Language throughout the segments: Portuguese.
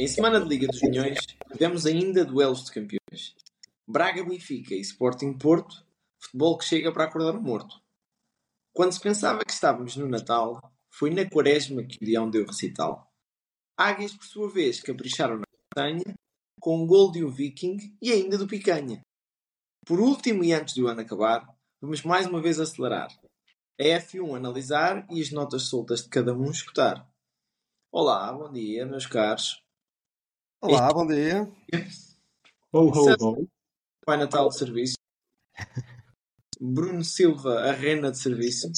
Em semana de Liga dos Milhões, tivemos ainda duelos de campeões. Braga Benfica e Sporting Porto, futebol que chega para acordar o morto. Quando se pensava que estávamos no Natal, foi na quaresma que o Leão deu recital. Águias, por sua vez, capricharam na montanha, com um gol de um viking e ainda do picanha. Por último e antes do ano acabar, vamos mais uma vez acelerar. A F1 analisar e as notas soltas de cada um escutar. Olá, bom dia, meus caros. Olá, bom dia. Ho, ho, ho. Pai Natal de Serviço. Bruno Silva, a Rena de Serviço.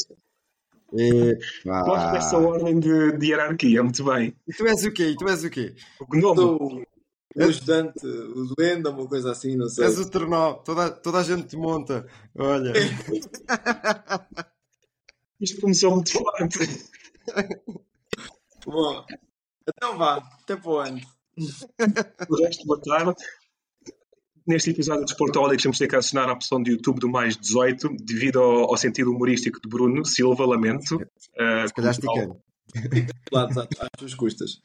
Epá. Gosto dessa ordem de, de hierarquia, muito bem. E tu és o quê? E tu és o quê? O gnome. Sou o ajudante, o duende, uma coisa assim, não sei. És o ternó. Toda, toda a gente te monta. Olha. Isto começou muito forte. Bom, então vá, até para o ano. O resto, boa tarde. Neste episódio de Sportólicos temos de ter que assinar a opção de YouTube do mais 18, devido ao, ao sentido humorístico de Bruno Silva, lamento. Uh, Se calhar esticando. Às às tuas custas.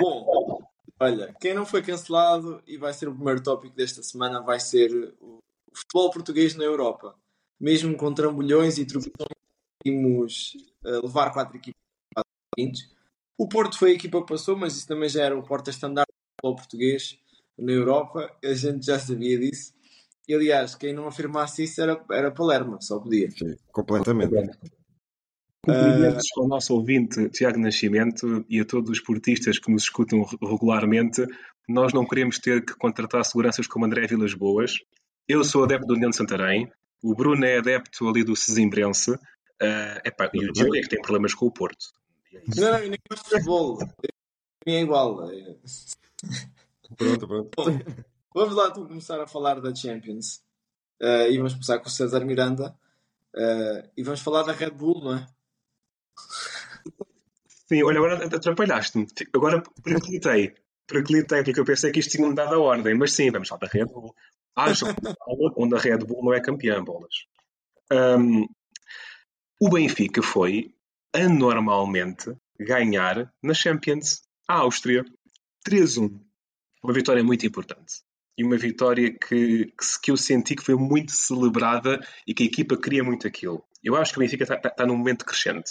Bom, olha, quem não foi cancelado e vai ser o primeiro tópico desta semana vai ser o futebol português na Europa. Mesmo com trambolhões e tropeções, conseguimos eh, levar quatro os seguintes. O Porto foi a equipa que passou, mas isso também já era o porta-estandarte do futebol português na Europa. A gente já sabia disso. E, aliás, quem não afirmasse isso era, era Palermo, só podia. Sim, completamente. Cumprimentos ao nosso ouvinte Tiago Nascimento e a todos os portistas que nos escutam re- regularmente. Nós não queremos ter que contratar seguranças como André Vilas Boas. Eu sou adepto do União de Santarém. O Bruno é adepto ali do Sesimbrense. Uh, epá, e o Diogo é que tem problemas com o Porto. Não, eu nem gosto de futebol. Para mim é igual. Pronto, pronto. Bom, vamos lá então começar a falar da Champions. Eh, e vamos começar com o César Miranda. Eh, e vamos falar da Red Bull, não é? Sim, olha, agora atrapalhaste-me. Agora perclitei. Perclitei, porque eu pensei que isto tinha mudado a ordem. Mas sim, vamos falar da Red Bull. Haja um Paulo onde a Red Bull não é campeã, bolas. Ahm, o Benfica foi anormalmente ganhar na Champions à Áustria 3-1. Uma vitória muito importante. E uma vitória que, que, eu senti que foi muito celebrada e que a equipa queria muito aquilo. Eu acho que o Benfica está, está, está num momento crescente.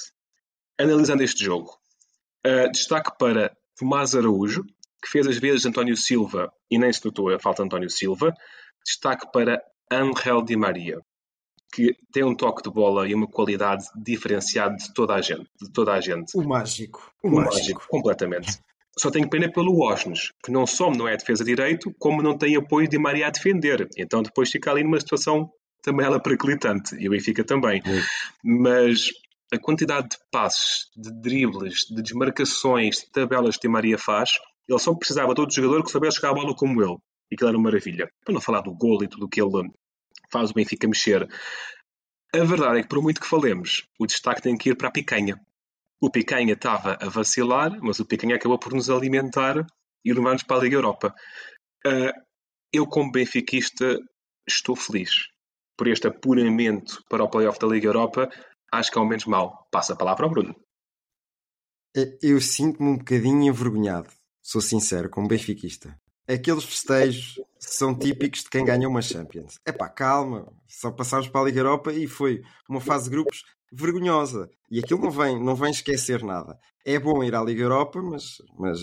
Analisando este jogo, Uh, destaque para Tomás Araújo, que fez as vezes António Silva e nem se notou a falta de António Silva. Destaque para Angel Di Maria, que tem um toque de bola e uma qualidade diferenciada de toda a gente. De toda a gente. O mágico. O Um mágico. mágico, completamente. Só tenho pena pelo Osnes, que não só não é defesa direito, como não tem apoio de Maria a defender. Então depois fica ali numa situação também ela periclitante, e o Benfica também. Mas a quantidade de passes, de dribles, de desmarcações, de tabelas que Maria faz, ele só precisava de outro jogador que soubesse jogar a bola como ele. E aquilo era uma maravilha. Para não falar do gol e tudo o que ele faz o Benfica mexer. A verdade é que, por muito que falemos, o destaque tem que ir para a picanha. O Picanha estava a vacilar, mas o Picanha acabou por nos alimentar e levar-nos para a Liga Europa. Uh, eu, como benfiquista, estou feliz por este apuramento para o playoff da Liga Europa. Acho que é ao menos mal. Passa a palavra ao Bruno. Eh, Eu sinto-me um bocadinho envergonhado, sou sincero, como benfiquista. Aqueles festejos são típicos de quem ganha uma Champions. É pá, calma, só passámos para a Liga Europa e foi uma fase de grupos vergonhosa. E aquilo não vem, não vem esquecer nada. É bom ir à Liga Europa, mas, mas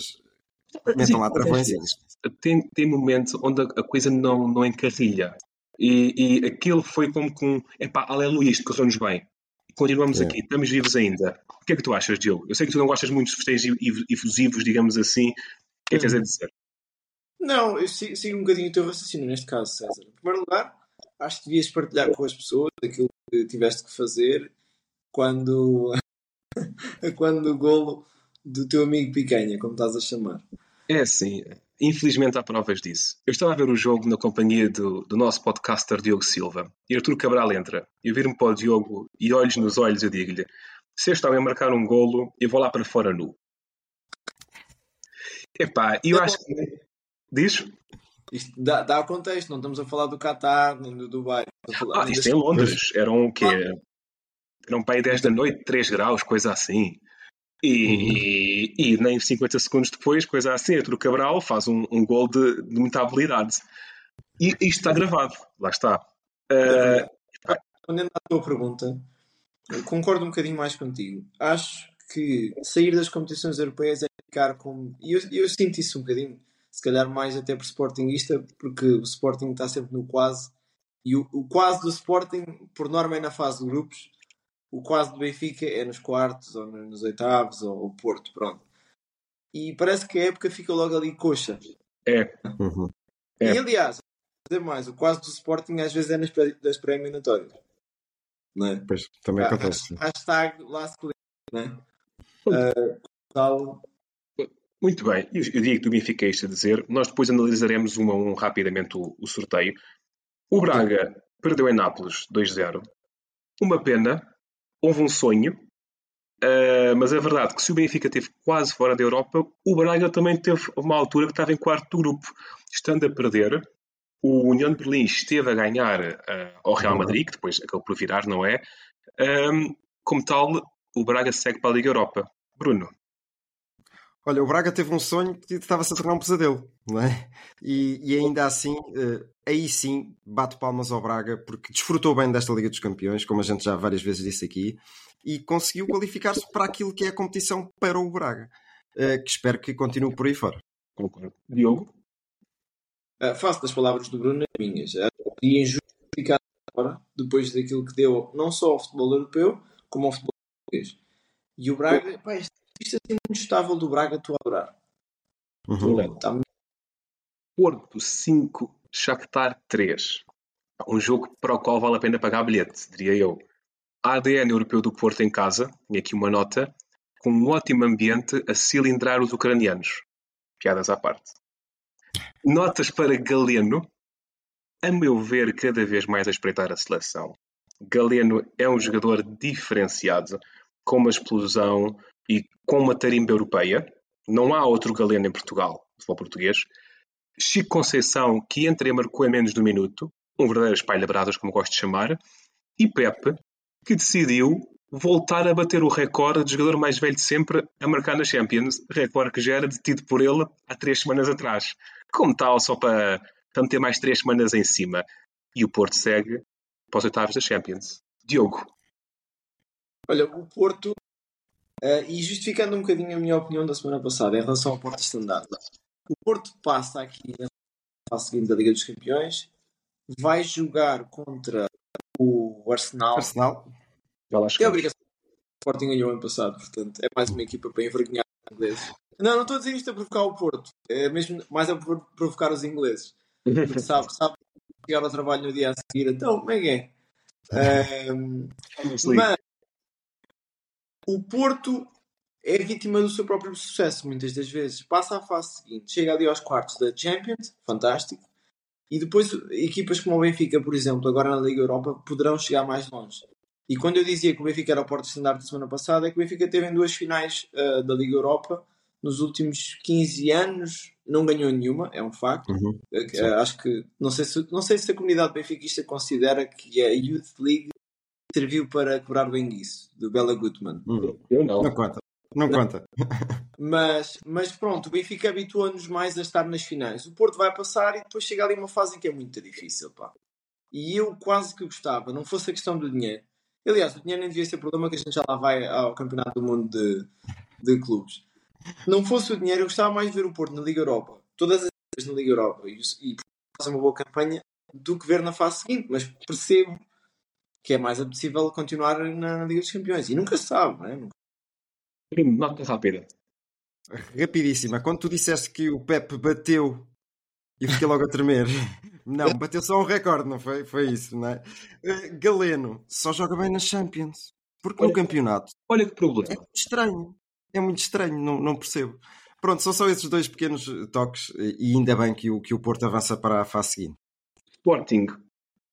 metam lá travõezinhos. Tem, tem momentos onde a coisa não, não encarrilha. E, e aquilo foi como com, epá, aleluia, isto correu-nos bem. Continuamos É. aqui, estamos vivos ainda. O que é que tu achas, Diogo? Eu sei que tu não gostas muito de festejos efusivos, digamos assim. O que é que tens a dizer? Não, eu sigo, sigo um bocadinho o teu raciocínio neste caso, César. Em primeiro lugar, acho que devias partilhar com as pessoas aquilo que tiveste que fazer quando, quando o golo do teu amigo Picanha, como estás a chamar. É assim, infelizmente há provas disso. Eu estava a ver o jogo na companhia do, do nosso podcaster Diogo Silva e Artur Cabral entra. Eu viro-me para o Diogo e olhos nos olhos eu digo-lhe: se este homem marcar um golo, eu vou lá para fora nu. Epá, eu acho que. Diz? Isto dá, dá contexto, não estamos a falar do Qatar nem do Dubai. Ah, isto é em Londres. Eram o quê? Eram para aí 10 da noite, 3 graus, coisa assim. E, e, e, nem 50 segundos depois, coisa assim, Arturo Cabral faz um, um gol de, de muita habilidade. E isto está gravado, lá está. Uh, Respondendo à tua pergunta, concordo um bocadinho mais contigo. Acho que sair das competições europeias é ficar com. E eu, eu sinto isso um bocadinho, se calhar mais até por Sportingista, porque o Sporting está sempre no quase. E o, o quase do Sporting, por norma, é na fase de grupos o quase do Benfica é nos quartos, ou nos oitavos, ou o Porto, pronto. E parece que a época fica logo ali coxa. É. Uhum. é. E aliás, dizer mais, o quase do Sporting às vezes é nas, pré, das pré-eliminatórias. É? Pois, também acontece. Hashtag last não é? Uh, tal... Muito bem, eu, digo que do Benfica é isto a dizer. Nós depois analisaremos um a um rapidamente o, o sorteio. O Braga perdeu em Nápoles 2-0. Uma pena, houve um sonho, uh, mas é verdade que se o Benfica esteve quase fora da Europa, o Braga também teve uma altura que estava em quarto grupo, estando a perder. O União de Berlim esteve a ganhar uh, ao Real Madrid, que depois acabou por virar, não é? Um, como tal, o Braga segue para a Liga Europa. Bruno. Olha, o Braga teve um sonho que estava-se a tornar um pesadelo, não é? E, e ainda assim, uh, aí sim, bato palmas ao Braga, porque desfrutou bem desta Liga dos Campeões, como a gente já várias vezes disse aqui, e conseguiu qualificar-se para aquilo que é a competição para o Braga, uh, que espero que continue por aí fora. Concordo. Diogo? Uh, faço das palavras do Bruno as minhas. E injustificado agora, depois daquilo que deu não só ao futebol europeu, como ao futebol português. E o Braga, pá, este isto assim muito estável do Braga, estou a adorar. Uhum. Tá... Porto 5, Shakhtar 3. Um jogo para o qual vale a pena pagar bilhete, diria eu. ADN europeu do Porto em casa, e aqui uma nota, com um ótimo ambiente a cilindrar os ucranianos. Piadas à parte. Notas para Galeno. A meu ver, cada vez mais a espreitar a seleção. Galeno é um jogador diferenciado, com uma explosão, e com uma tarimba europeia, não há outro Galeno em Portugal, futebol português. Chico Conceição, que entra e marcou em menos de um minuto, um verdadeiro espalha-brasas, como gosto de chamar, e Pepe, que decidiu voltar a bater o recorde de jogador mais velho de sempre a marcar na Champions, recorde que já era detido por ele há três semanas atrás. Como tal, só para, para meter mais três semanas em cima. E o Porto segue para os oitavos da Champions. Diogo. Olha, o Porto Uh, e justificando um bocadinho a minha opinião da semana passada em relação ao Porto Standard. O Porto passa aqui na fase seguinte da Liga dos Campeões, vai jogar contra o Arsenal. Arsenal. É obrigação. O Sporting ganhou ano passado, portanto é mais uma equipa para envergonhar os ingleses. Não, não estou a dizer isto a provocar o Porto, é mesmo mais a provocar os ingleses. Porque sabe, sabe chegar ao trabalho no dia a seguir, então como é que é? Um, mas o Porto é vítima do seu próprio sucesso, muitas das vezes. Passa à fase seguinte, chega ali aos quartos da Champions, fantástico. E depois, equipas como o Benfica, por exemplo, agora na Liga Europa, poderão chegar mais longe. E quando eu dizia que o Benfica era o Porto Standard da semana passada, é que o Benfica teve em duas finais uh, da Liga Europa nos últimos 15 anos, não ganhou nenhuma, é um facto. Uhum. Uh, acho que, não sei, se, não sei se a comunidade benfiquista considera que a Youth League serviu para quebrar o enguiço do Bela Gutmann. Hum, eu não. Não conta. Não, não. conta. mas, mas pronto, o Benfica habitua-nos mais a estar nas finais. O Porto vai passar e depois chega ali uma fase em que é muito difícil. Pá. E eu quase que gostava, não fosse a questão do dinheiro. Aliás, o dinheiro nem devia ser problema, que a gente já lá vai ao Campeonato do Mundo de, de Clubes. Não fosse o dinheiro, eu gostava mais de ver o Porto na Liga Europa, todas as vezes na Liga Europa, e, e fazer uma boa campanha, do que ver na fase seguinte. Mas percebo que é mais apetecível continuar na Liga dos Campeões. E nunca se sabe, não é? Nota rápida. Rapidíssima. Quando tu disseste que o Pep bateu e fiquei logo a tremer. Não, bateu só um recorde, não foi? Foi isso, não é? Eh, Galeno só joga bem nas Champions. Porque olha, no campeonato. Olha que problema. É estranho. É muito estranho, não, não percebo. Pronto, são só esses dois pequenos toques e ainda bem que o, que o Porto avança para a fase seguinte. Sporting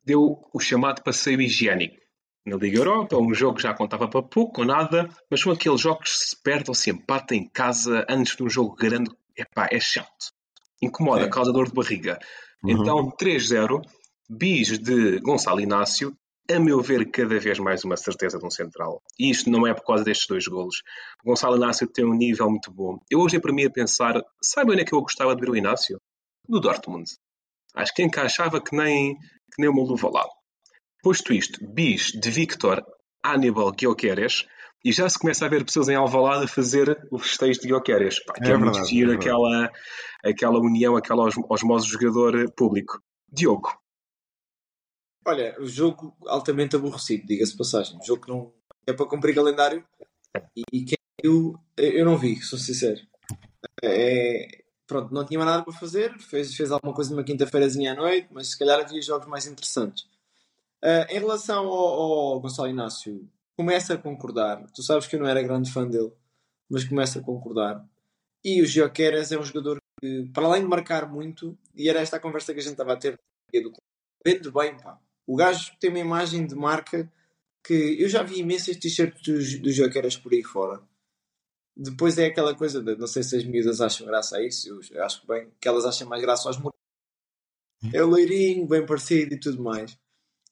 deu o chamado passeio higiênico na Liga Europa, um jogo que já contava para pouco ou nada, mas são aqueles jogos que se perde ou se empata em casa antes de um jogo grande. Epá, é chato. Incomoda, é. causa dor de barriga. Uhum. Então, 3-0, bis de Gonçalo Inácio, a meu ver, cada vez mais uma certeza de um central. E isto não é por causa destes dois golos. O Gonçalo Inácio tem um nível muito bom. Eu hoje é para mim a pensar, sabe onde é que eu gostava de ver o Inácio? No Dortmund. Acho que encaixava que nem, que nem uma luva lá. Posto isto, bis de Victor Aníbal Guioqueres, e já se começa a ver pessoas em Alvalade a fazer o festejo de Guioqueres, pá, que é, é verdade, muito giro é aquela, aquela união, aquela osmose jogador-público. Diogo. Olha, o jogo altamente aborrecido, diga-se passagem. O jogo que não é para cumprir calendário e, e quem eu, eu não vi, sou sincero. É, pronto, não tinha mais nada para fazer, fez, fez alguma coisa numa quinta-feirazinha à noite, mas se calhar havia jogos mais interessantes. Uh, em relação ao, ao, Gonçalo Inácio, começa a concordar. Tu sabes que eu não era grande fã dele, mas começa a concordar. E o Gioqueres é um jogador que, para além de marcar muito, e era esta a conversa que a gente estava a ter do vende bem, pá. O gajo tem uma imagem de marca que eu já vi imensas t-shirts do, do Gioqueres por aí fora. Depois é aquela coisa de, não sei se as miúdas acham graça a isso, eu acho que bem, que elas acham mais graça aos morenos. É o loirinho, bem parecido e tudo mais.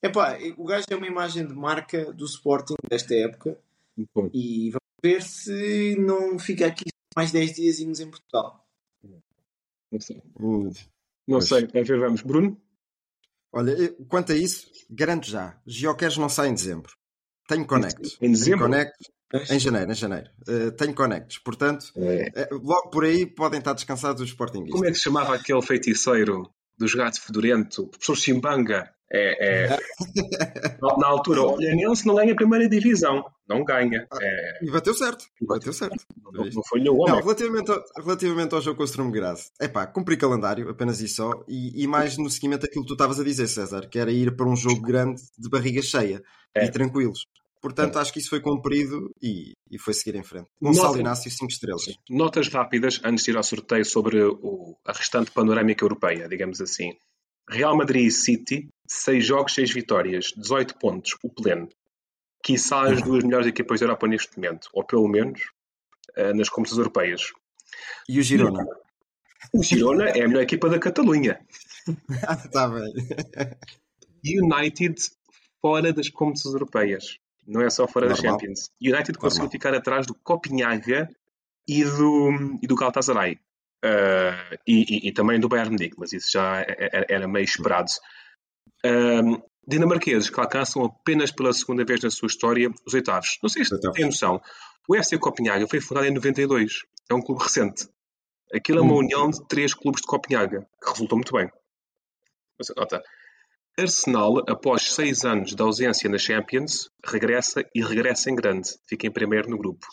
Epá, o gajo é uma imagem de marca do Sporting desta época e vamos ver se não fica aqui mais 10 dias em Portugal. Não sei. Não sei, ver, vamos. Bruno? Olha, quanto a isso, garanto já. Geocares não sai em dezembro. Tenho Connect. Em dezembro? Connect. Em janeiro, em janeiro. Uh, tenho Connects. Portanto, é. uh, logo por aí podem estar descansados os Sportingistas. Como é que se chamava aquele feiticeiro dos gatos fedorento? O professor Chimbanga. É, é... na altura, o Olhanense não ganha a primeira divisão, não ganha. É... E bateu certo, bateu certo. Não, não foi nenhum homem. Não, relativamente, ao, relativamente ao jogo com o Graz, é pá, cumpri calendário, apenas isso só, e, e, mais no seguimento daquilo que tu estavas a dizer, César, que era ir para um jogo grande de barriga cheia é. e tranquilos. Portanto, acho que isso foi cumprido e, e foi seguir em frente. Gonçalo Nota, Inácio, 5 estrelas. Notas rápidas antes de ir ao sorteio sobre o, a restante panorâmica europeia, digamos assim. Real Madrid e City, 6 jogos, 6 vitórias, 18 pontos, o pleno. Quiçá as duas melhores equipas da Europa neste momento, ou pelo menos uh, nas competições europeias. E o Girona? O Girona é a melhor equipa da Catalunha. Está bem. United fora das competições europeias. Não é só fora Normal. da Champions. United conseguiu Normal. ficar atrás do Copenhaga e do, e do Galatasaray. Uh, e, e, e, também do Bayern Munique, mas isso já era, é, é, era meio esperado. Dinamarqueses que alcançam apenas pela segunda vez na sua história os oitavos. Não sei se tem noção. O FC Copenhaga foi fundado em 92. É um clube recente. Aquilo é uma hum. união de três clubes de Copenhaga, que resultou muito bem. Você nota. Arsenal, após seis anos de ausência na Champions, regressa e regressa em grande. Fica em primeiro no grupo.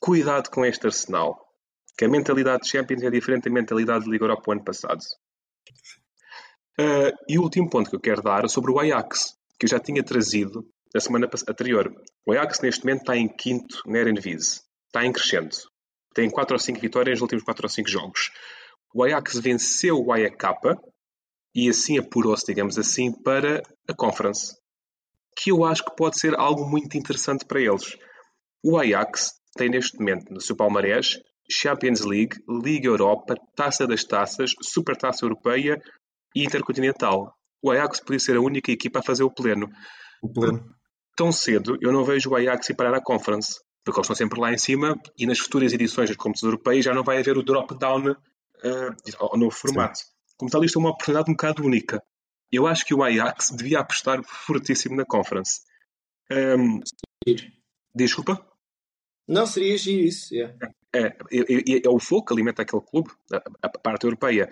Cuidado com este Arsenal que a mentalidade de Champions é diferente da mentalidade de Liga Europa o ano passado. Uh, e o último ponto que eu quero dar é sobre o Ajax, que eu já tinha trazido na semana anterior. O Ajax neste momento está em quinto na Eredivisie. Está em crescendo. Tem 4 ou 5 vitórias nos últimos 4 ou 5 jogos. O Ajax venceu o AEK e assim apurou-se, digamos assim, para a Conference. Que eu acho que pode ser algo muito interessante para eles. O Ajax tem neste momento no seu palmarés Champions League, Liga Europa, Taça das Taças, Supertaça Europeia e Intercontinental. O Ajax podia ser a única equipa a fazer o pleno. O pleno. Tão cedo, eu não vejo o Ajax ir parar à Conference, porque eles estão sempre lá em cima e nas futuras edições das competições europeias já não vai haver o drop-down uh, ao novo formato. Sim. Como tal, isto é uma oportunidade um bocado única. Eu acho que o Ajax devia apostar fortíssimo na Conference. Um, desculpa? Não, seria giro isso. Yeah. É, é, é, é, o foco que alimenta aquele clube, a, a, parte europeia.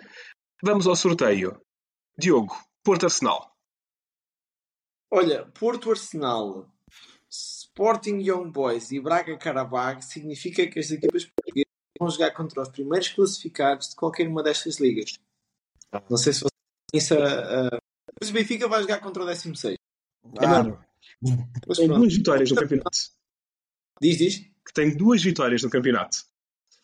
Vamos ao sorteio. Diogo, Porto Arsenal. Olha, Porto Arsenal, Sporting Young Boys e Braga Carabag significa que as equipas portuguesas vão jogar contra os primeiros classificados de qualquer uma destas ligas. Não sei se você isso. Uh, mas o Benfica vai jogar contra o 16. Claro. São duas vitórias no campeonato. Diz, diz que tem duas vitórias no campeonato.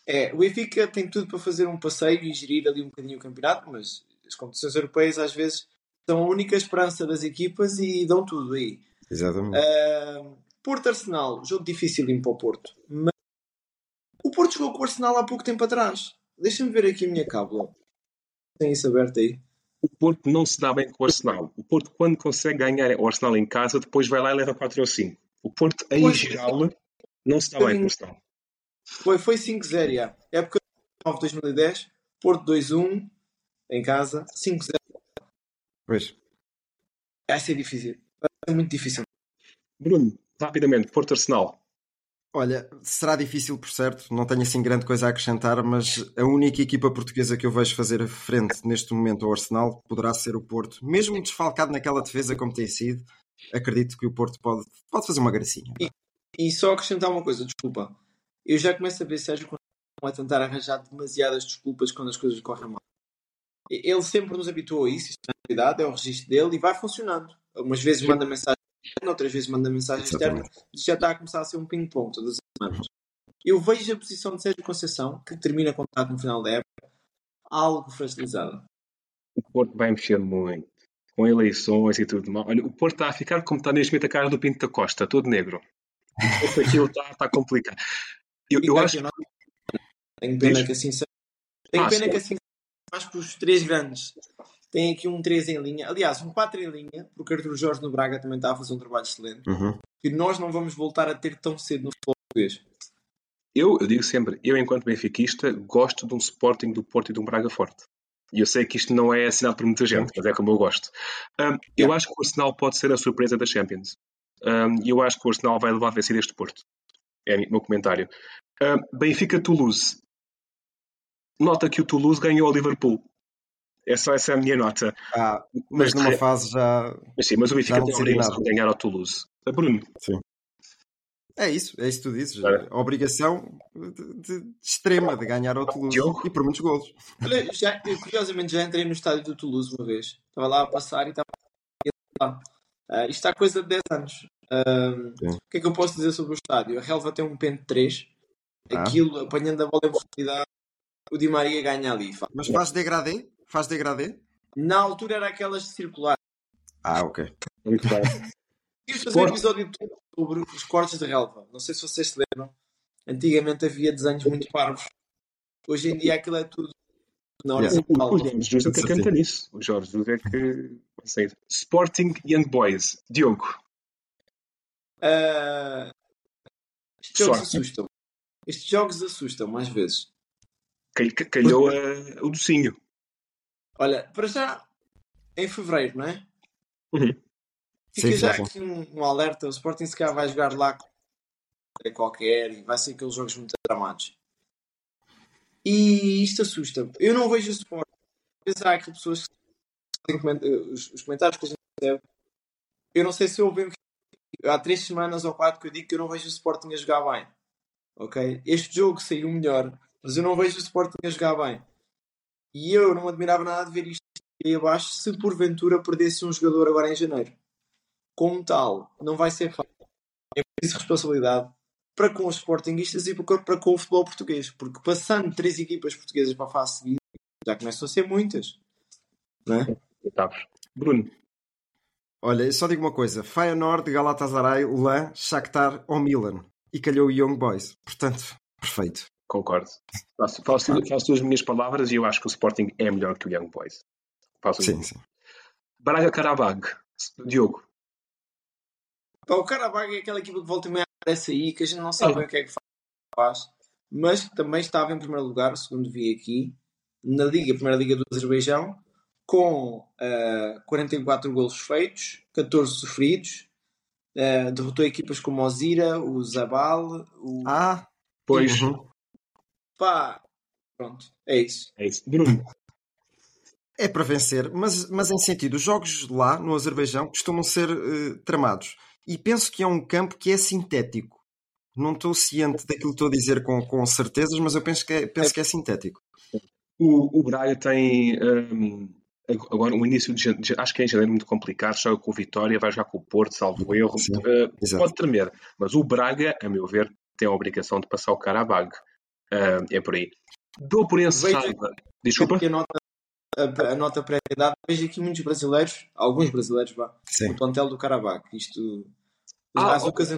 É, o Benfica tem tudo para fazer um passeio e gerir ali um bocadinho o campeonato, mas as competições europeias às vezes são a única esperança das equipas e dão tudo aí. Exatamente. Uh, Porto Arsenal, jogo difícil para o Porto. Mas o Porto jogou com o Arsenal há pouco tempo atrás. Deixa-me ver aqui a minha cábula. Tem isso aberto aí. O Porto não se dá bem com o Arsenal. O Porto, quando consegue ganhar o Arsenal em casa, depois vai lá e leva 4 ou 5. O Porto, em Pois, geral, não se dá bem com o Arsenal. Foi, foi 5-0, já. Época 9-2010, Porto 2-1 em casa, 5-0. Pois. Vai ser difícil. Vai ser muito difícil. Bruno, rapidamente, Porto Arsenal. Olha, será difícil por certo, não tenho assim grande coisa a acrescentar, mas a única equipa portuguesa que eu vejo fazer frente neste momento ao Arsenal poderá ser o Porto. Mesmo desfalcado naquela defesa como tem sido, acredito que o Porto pode, pode fazer uma gracinha. E, e só acrescentar uma coisa, desculpa. Eu já começo a ver Sérgio a tentar arranjar demasiadas desculpas quando as coisas correm mal. Ele sempre nos habituou a isso, isso é é o registro dele e vai funcionando. Algumas vezes manda mensagem outras vezes manda mensagem externa. Já está a começar a ser um ping-pong todas as semanas. Eu vejo a posição de Sérgio Conceição, que termina contrato no final da época, algo fragilizada. O Porto vai mexer muito. Com eleições e tudo mal. Olha, o Porto está a ficar como está neste momento a cara do Pinto da Costa, todo negro. Aquilo está, está complicado. Eu, eu acho Tenho pena que assim seja. Tenho Ah, pena sim. que assim mais para os três grandes. Tem aqui um 3 em linha. Aliás, um 4 em linha, porque Arthur Jorge no Braga também está a fazer um trabalho excelente. Uhum. Que nós não vamos voltar a ter tão cedo no futebol português. Eu, eu digo sempre, eu enquanto benfiquista gosto de um Sporting do Porto e de um Braga forte. E eu sei que isto não é assinado por muita gente, mas é como eu gosto. Um, eu acho que o Arsenal pode ser a surpresa da Champions. Um, E eu acho que o Arsenal vai levar a vencer este Porto. É o meu comentário. Um, Benfica-Toulouse. Nota que o Toulouse ganhou ao Liverpool. É só essa a minha nota. Ah, mas numa fase já. Mas sim, mas o Benfica tem a obrigação de ganhar ao Toulouse. Uh, Bruno, Sim. É isso, é isso que tu dizes. Claro. A obrigação de, de- de extrema de ganhar ao Toulouse Diogo? e por muitos golos. Olha, já, eu, curiosamente já entrei no estádio do Toulouse uma vez. Estava lá a passar e estava lá. Ah, isto está coisa de 10 anos. Ah, Sim. o que é que eu posso dizer sobre o estádio? A relva tem um pente 3. Ah. Aquilo, apanhando a bola em profundidade, o Di Maria ganha ali. Mas faz degradê? Faz degradê? Na altura era aquelas circulares. Ah, ok. muito bem. Quis fazer um episódio todo sobre os cortes de relva. Não sei se vocês se lembram. Antigamente havia desenhos muito parvos. Hoje em dia aquilo é tudo na hora Yeah. de O, o Jorge Jesus é que canta nisso. O Jorge Jesus é que. Sporting Young Boys. Diogo. Ah, estes jogos Sorte. assustam. Estes jogos assustam às vezes. Cal- cal- Calhou eh, o docinho. Olha, para já em fevereiro, não é? Uhum. Fica Sim, já sim, aqui um, um alerta. O Sporting se calhar vai jogar lá qualquer e vai ser aqueles jogos muito tramados. E isto assusta-me. Eu não vejo o Sporting. Vezes há aqui pessoas que coment- os, os comentários que a gente recebe. Eu não sei se eu ouvi há três semanas ou quatro que eu digo que eu não vejo o Sporting a jogar bem. Ok? Este jogo saiu melhor, mas eu não vejo o Sporting a jogar bem. E eu não admirava nada de ver isto aí abaixo se porventura perdesse um jogador agora em janeiro. Como tal, não vai ser fácil. É preciso responsabilidade para com os Sportingistas e para para com o futebol português. Porque passando três equipas portuguesas para a fase seguinte, já começam a ser muitas. Não é? Bruno. Olha, eu só digo uma coisa: Feyenoord, Galatasaray, Lan, Shakhtar ou Milan. E calhou o Young Boys. Portanto, perfeito. Concordo. Faço, faço, faço as minhas palavras e eu acho que o Sporting é melhor que o Young Boys. Faço Sim, sim. Braga Karabag. Diogo. Pá, o Karabag é aquela equipa que volta e meia aparece aí, que a gente não sabe bem o que é que faz, mas que também estava em primeiro lugar, segundo vi aqui, na Liga, Primeira Liga do Azerbaijão, com ah, 44 golos feitos, 14 sofridos, ah, derrotou equipas como o Zira, o Zabal, o. Ah, Pois. uhum. Pá, pronto, é isso. É isso. Bruno. É para vencer, mas, mas em sentido, os jogos lá no Azerbaijão costumam ser eh, tramados. E penso que é um campo que é sintético. Não estou ciente daquilo que estou a dizer com, com certezas, mas eu penso que é, penso que é sintético. O, o Braga tem hum, agora um início de janeiro, acho que é em janeiro muito complicado, joga com o Vitória, vai jogar com o Porto, salvo erro. Sim, Uh, pode tremer, mas o Braga, a meu ver, tem a obrigação de passar o Karabag. Uh, é por aí. Dou por encerrada. Desculpa. Aqui a nota, a, a nota. Vejo aqui muitos brasileiros, alguns brasileiros, vá, Sim. no plantel do Karabag. Isto. Os Ah, bazucas entram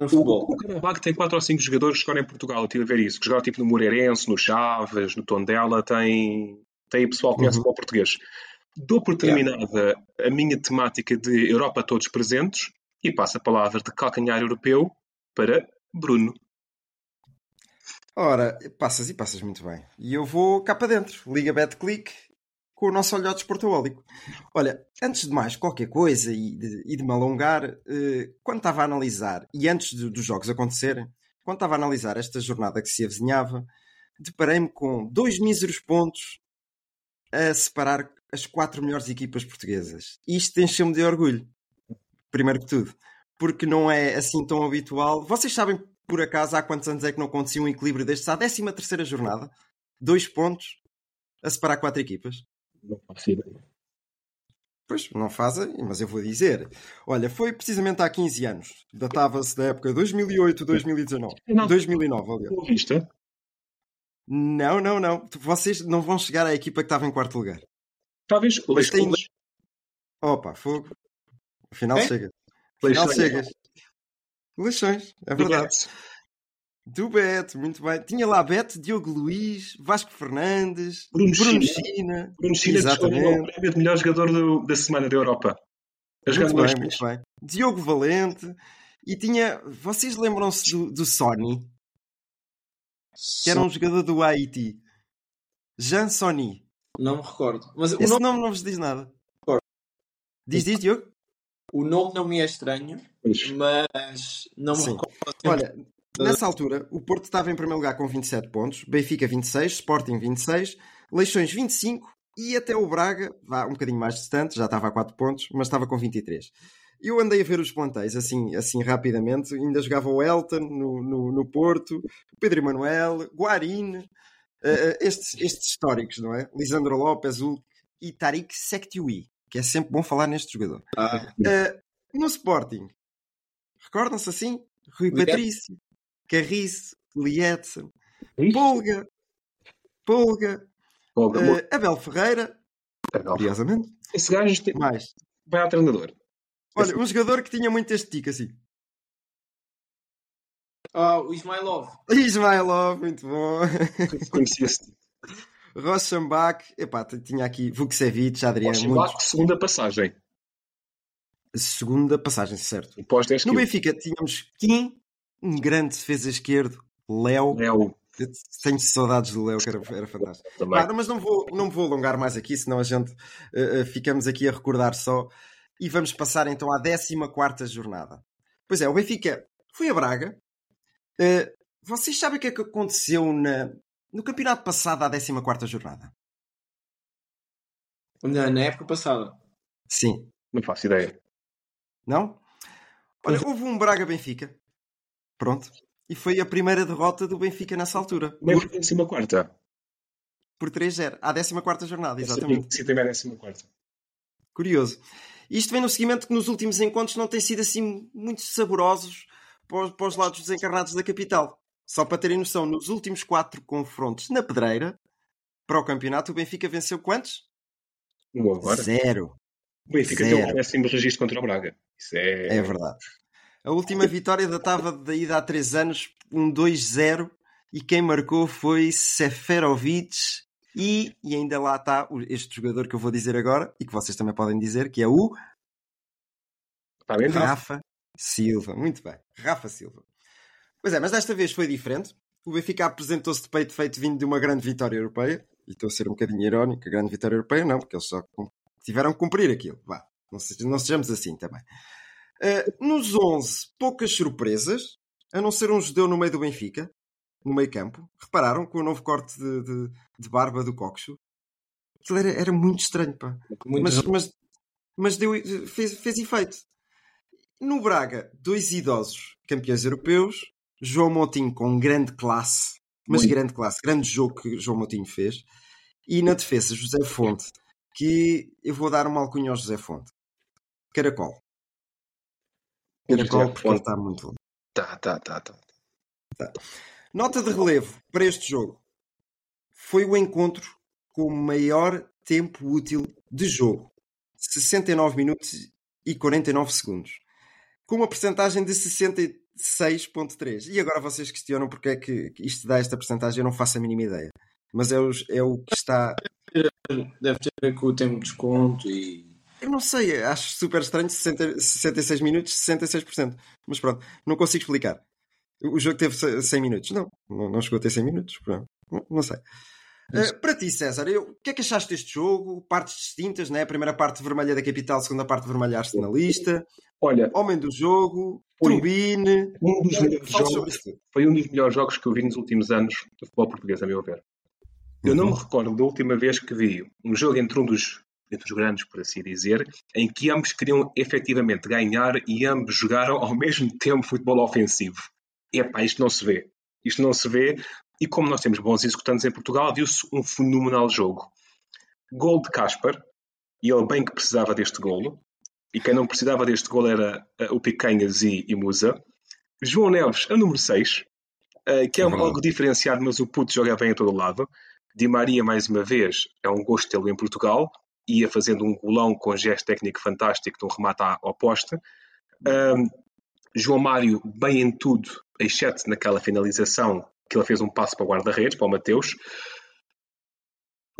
no futebol. O, o tem 4 ou 5 jogadores que jogam em Portugal. Eu estive a ver isso. Que jogaram tipo no Moreirense, no Chaves, no Tondela. Tem, tem pessoal que conhece Uhum. o português. Dou por terminada a minha temática de Europa todos presentes e passo a palavra de calcanhar europeu para Bruno. Ora, passas e passas muito bem. E eu vou cá para dentro. Liga BetClick com o nosso olhar desportólico. Olha, antes de mais qualquer coisa e de, e de me alongar, eh, quando estava a analisar, e antes de- dos jogos acontecerem, quando estava a analisar esta jornada que se avizinhava, deparei-me com dois míseros pontos a separar as quatro melhores equipas portuguesas. Isto encheu-me de orgulho, primeiro que tudo, porque não é assim tão habitual. Vocês sabem, por acaso, há quantos anos é que não acontecia um equilíbrio destes? À 13 terceira jornada, dois pontos a separar quatro equipas. Não faço ideia. Pois, não fazem, mas eu vou dizer. Olha, foi precisamente há 15 anos. Datava-se da época 2008, 2019. Não. 2009, aliás. Vista. Não, não, não. Vocês não vão chegar à equipa que estava em quarto lugar. Talvez Mas tem-. Opa, fogo. Afinal Quem? chega. Afinal Leixões. chegas. Leixões, é verdade. Do Bet, muito bem. Tinha lá Bet, Diogo Luiz, Vasco Fernandes, Bruno Bruno China. China. Bruno China disputou o prémio de melhor jogador do- da semana da Europa. A Muito bem, muito bem. Diogo Valente. E tinha. Vocês lembram-se do, do Sony, que era um jogador do Haiti? Jean Sony. Não me recordo. Mas o Esse nome, nome não vos diz nada. Diz, diz, Diogo? O nome não me é estranho, Pois. mas não me Sim. recordo. Olha, nessa altura, o Porto estava em primeiro lugar com 27 pontos, Benfica 26, Sporting 26, Leixões 25 e até o Braga, vá um bocadinho mais distante, já estava a 4 pontos, mas estava com 23. Eu andei a ver os plantéis assim, assim rapidamente, ainda jogava o Elton no, no, no Porto, Pedro Emanuel, Guarine, eh, estes, estes históricos, não é? Lisandro Lopes, Hulk e Tariq Sektiwi, que é sempre bom falar neste jogador. Ah, Uh, no Sporting, recordam-se assim? Rui Lietz. Patrício, Carriço, Lietzen, Ixi. Polga, Polga, Olga, uh, Abel Ferreira, curiosamente, Esse gajo tem- mais. vai ao treinador. Olha, um jogador que tinha muito este tique assim. ah, o Ismailov. Ismailov, muito bom. Conhecia-se. Rochenbach, epá, tinha aqui Vukcevic, Adriano. Vasco, segunda passagem. Segunda passagem, certo. Após 10 No. Benfica tínhamos Kim, um grande defesa esquerdo, Léo. Léo Tenho saudades do Léo, que era, era fantástico. Claro, mas não vou, não me vou alongar mais aqui, senão a gente eh, ficamos aqui a recordar só. E vamos passar então à 14 jornada. Pois é, o Benfica foi a Braga. Eh, vocês sabem o que é que aconteceu na, no campeonato passado, à 14 jornada? Na, na época passada. Sim. Não faço ideia. Não? Olha, houve um Braga-Benfica. Pronto. E foi a primeira derrota do Benfica nessa altura. Nem Por, décima quarta. por 3-0. À 14 jornada, exatamente. Sim, também décima quarta. Curioso. Isto vem no seguimento que nos últimos encontros não têm sido assim muito saborosos para os, para os lados desencarnados da capital. Só para terem noção, nos últimos quatro confrontos na pedreira, para o campeonato, o Benfica venceu quantos? Um agora. Zero. O Benfica Zero. tem um péssimo registro contra o Braga. Isso é. É verdade. A última vitória datava da ida há três anos, um 2-0, e quem marcou foi Seferovic e, e ainda lá está o- este jogador que eu vou dizer agora, e que vocês também podem dizer, que é o Está bem? Rafa Silva. Muito bem, Rafa Silva. Pois é, mas desta vez foi diferente. O Benfica apresentou-se de peito feito vindo de uma grande vitória europeia, e estou a ser um bocadinho irónico, a grande vitória europeia não, porque eles só tiveram que cumprir aquilo. Vá, não, não sejamos assim também. Uh, nos 11, poucas surpresas, a não ser um judeu no meio do Benfica, no meio campo. Repararam com o novo corte de, de, de barba do Coxo? Aquilo era, era muito estranho, pá. Muito Mas, mas, mas deu, fez, fez efeito. No Braga, dois idosos campeões europeus, João Moutinho com grande classe, mas Muito. grande classe, grande jogo que João Moutinho fez, e na defesa José Fonte, que eu vou dar uma alcunha ao José Fonte. Caracol. Caracol porque ele está muito bom. Tá, tá, tá, tá. Tá. Nota de relevo para este jogo. Foi o encontro com o maior tempo útil de jogo. 69 minutos e 49 segundos. Com uma percentagem de 66.3. E agora vocês questionam porque é que isto dá esta percentagem, eu não faço a mínima ideia. Mas é o, é o que está... Deve ter a ver com o tempo de desconto e... Eu não sei, acho super estranho 60, 66 minutos, 66%. Mas pronto, não consigo explicar. O jogo teve 100 minutos. Não, não chegou a ter 100 minutos. Não, não sei. Uh, para ti, César, eu, o que é que achaste deste jogo? Partes distintas, né? A primeira parte vermelha da capital, a segunda parte vermelha arsenalista. Olha, Homem do jogo, Turbine. Um dos melhores jogos, foi um dos melhores jogos que eu vi nos últimos anos do futebol português, a meu ver. Eu não me uhum. recordo da última vez que vi um jogo entre um dos, entre os grandes, por assim dizer, em que ambos queriam efetivamente ganhar e ambos jogaram ao mesmo tempo futebol ofensivo. Epá, isto não se vê. Isto não se vê. E como nós temos bons executantes em Portugal, viu-se um fenomenal jogo. Gol de Casper, e ele bem que precisava deste golo. E quem não precisava deste golo era uh, o Picanhas e, e Musa. João Neves, a número 6, uh, eh, que é, é um algo diferenciado, mas o puto joga bem a todo lado. Di Maria, mais uma vez, é um gosto tê-lo em Portugal. Ia fazendo um golão com gesto técnico fantástico de um remate ao poste. Um, João Mário, bem em tudo, exceto naquela finalização que ele fez um passo para o guarda-redes, para o Mateus.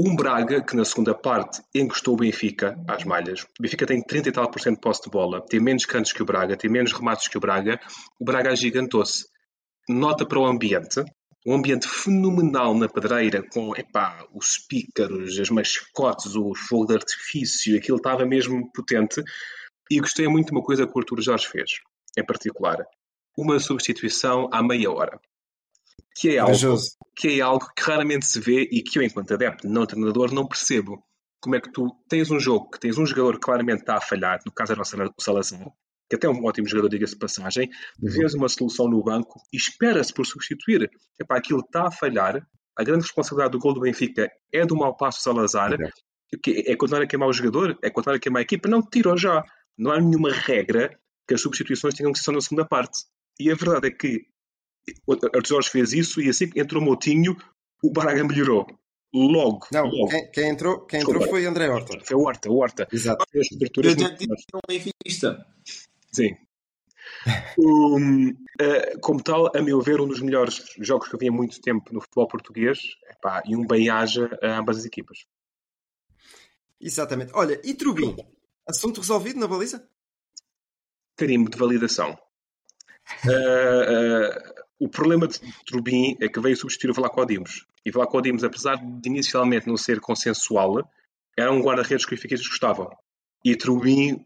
Um Braga que na segunda parte encostou o Benfica às malhas. O Benfica tem 30 e tal por cento de posse de bola, tem menos cantos que o Braga, tem menos remates que o Braga. O Braga agigantou-se. Nota para o ambiente, um ambiente fenomenal na pedreira, com epá, os pícaros, as mascotes, o fogo de artifício, aquilo estava mesmo potente. E gostei muito de uma coisa que o Arthur Jorge fez, em particular. Uma substituição à meia hora que é, algo, que é algo que raramente se vê e que eu, enquanto adepto, não treinador, não percebo. Como é que tu tens um jogo que tens um jogador que claramente está a falhar, no caso era o Salazar, que até é um ótimo jogador, diga-se de passagem, uhum. vês uma solução no banco e espera-se por substituir. Epá, aquilo está a falhar, a grande responsabilidade do gol do Benfica é do mau passo Salazar, uhum. que é continuar a queimar o jogador, é continuar a queimar a equipa, não tiro já. Não há nenhuma regra que as substituições tenham que ser na segunda parte. E a verdade é que o Jorge fez isso e assim que entrou Motinho, o Braga melhorou. Logo. Não, logo. Quem, quem, entrou, quem entrou foi André Horta. Foi o Horta, o Horta. Exato. Eu já disse que é um benfiquista. Sim. Um, uh, como tal, a meu ver, um dos melhores jogos que eu vi há muito tempo no futebol português epá, e um bem-aja a ambas as equipas. Exatamente. Olha, e Trubin? Assunto resolvido na baliza? Carimbo de validação. Uh, uh, o problema de Trubin é que veio substituir o Vlaco Dimos. E Vlaco Dimos, apesar de inicialmente não ser consensual, era um guarda-redes que os benfiquistas gostavam. E Trubin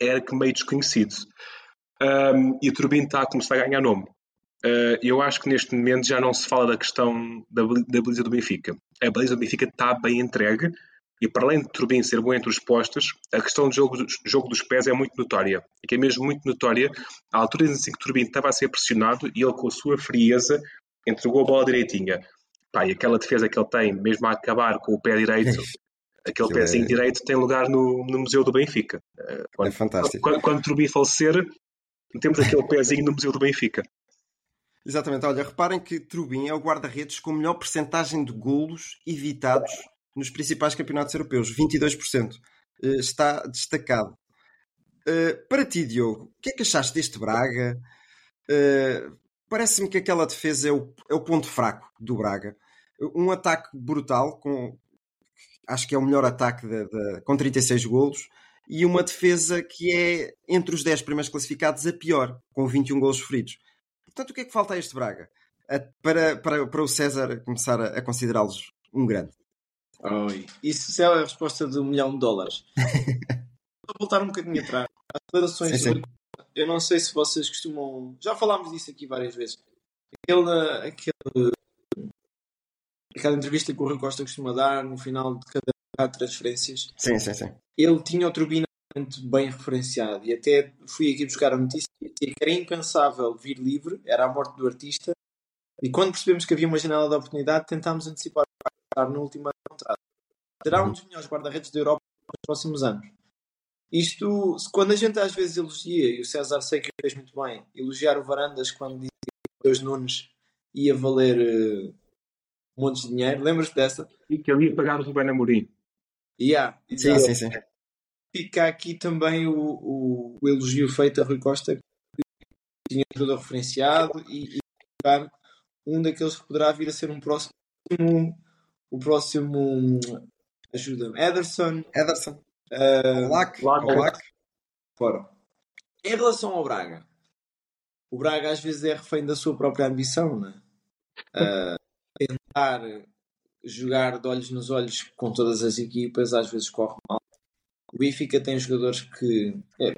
era que meio desconhecido. Um, e Trubin está a começar a ganhar nome. Uh, eu acho que neste momento já não se fala da questão da, da do Benfica. A baliza do Benfica está bem entregue e para além de Turbin ser bom entre os postos, a questão do jogo, jogo dos pés é muito notória. E que é mesmo muito notória a altura em que Turbin estava a ser pressionado e ele com a sua frieza entregou a bola direitinha. Pá, e aquela defesa que ele tem, mesmo a acabar com o pé direito, aquele pezinho é... direito tem lugar no, no Museu do Benfica. Eh, quando, é fantástico. Quando, quando Turbin falecer, temos aquele pezinho no Museu do Benfica. Exatamente, olha, reparem que Trubin é o guarda-redes com melhor percentagem de golos evitados nos principais campeonatos europeus, 22%. Eh, está destacado. Eh, para ti, Diogo, o que é que achaste deste Braga? Eh, parece-me que aquela defesa é o, é o ponto fraco do Braga. Um ataque brutal, com, acho que é o melhor ataque de, de, com 36 golos, e uma defesa que é, entre os 10 primeiros classificados, a pior, com 21 golos sofridos. Portanto, o que é que falta a este Braga? para, para, para o César começar a, a considerá-los um grande. Oi. Isso é a resposta de um milhão de dólares. Vou voltar um bocadinho atrás. As declarações sim. Eu não sei se vocês costumam. Já falámos disso aqui várias vezes. Aquele, aquele, aquela entrevista que o Rui Costa costuma dar no final de cada transferências. Sim, sim, sim. Ele tinha o turbina bem referenciado e até fui aqui buscar a notícia que era impensável vir livre, era a morte do artista. E quando percebemos que havia uma janela de oportunidade, tentámos antecipar no último Será um dos melhores guarda-redes da Europa nos próximos anos. Isto, quando a gente às vezes elogia, e o César sei que fez muito bem, elogiar o Varandas quando diz que Deus Nunes ia valer uh, montes de dinheiro. Lembras-te dessa? E que ele ia pagar o Rubén Amorim. Yeah, sim, sim, sim. Fica aqui também o, o, o, elogio feito a Rui Costa, que tinha jogador referenciado e, e um daqueles que poderá vir a ser um próximo o próximo ajuda-me Ederson Ederson uh, Lac, Lac. fora em relação ao Braga o Braga às vezes é refém da sua própria ambição né? uh, tentar jogar de olhos nos olhos com todas as equipas às vezes corre mal o Benfica tem jogadores que é,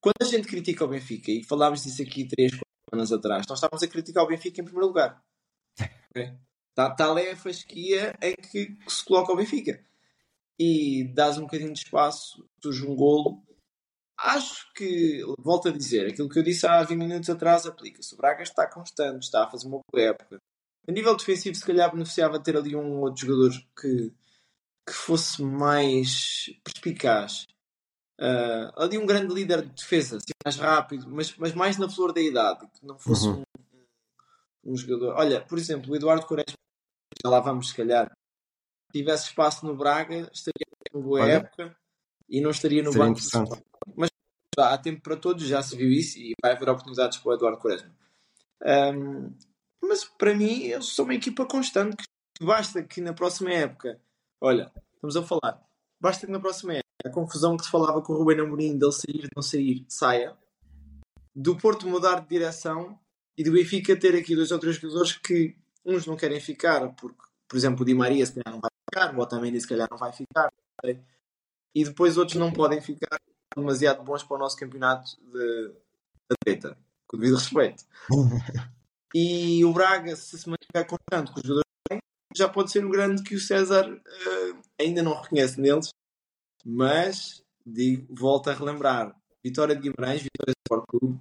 quando a gente critica o Benfica e falámos disso aqui três semanas atrás, nós estávamos a criticar o Benfica em primeiro lugar. Okay? Tal, tal é a fasquia em que, que, se coloca o Benfica. E dás um bocadinho de espaço, surge um golo. Acho que, volto a dizer, aquilo que eu disse há 20 minutos atrás aplica-se. O Braga está constante, está a fazer uma boa época. A nível defensivo, se calhar beneficiava ter ali um outro jogador que, que fosse mais perspicaz. Uh, ali um grande líder de defesa, assim, mais rápido, mas, mas mais na flor da idade, que não fosse uhum. Um, jogador. Olha, por exemplo, o Eduardo Quaresma, já lá vamos se calhar, tivesse espaço no Braga, estaria em boa Olha. época e não estaria no banco. Mas já, há tempo para todos, já se viu isso e vai haver oportunidades para o Eduardo Quaresma. Um, mas para mim, eles são uma equipa constante que basta que na próxima época, olha, estamos a falar, basta que na próxima época a confusão que se falava com o Rubén Amorim dele sair, não sair, saia. Do Porto mudar de direção e do Benfica ter aqui dois ou três jogadores que uns não querem ficar, porque, por exemplo, o Di Maria se calhar não vai ficar, o Otamendi se calhar não vai ficar, e depois outros não podem ficar demasiado bons para o nosso campeonato de, de treta, com devido respeito. e o Braga, se se mantiver constante com os jogadores já pode ser o grande que o César uh, ainda não reconhece neles mas digo, volto a relembrar: Vitória de Guimarães, Vitória Sport Clube,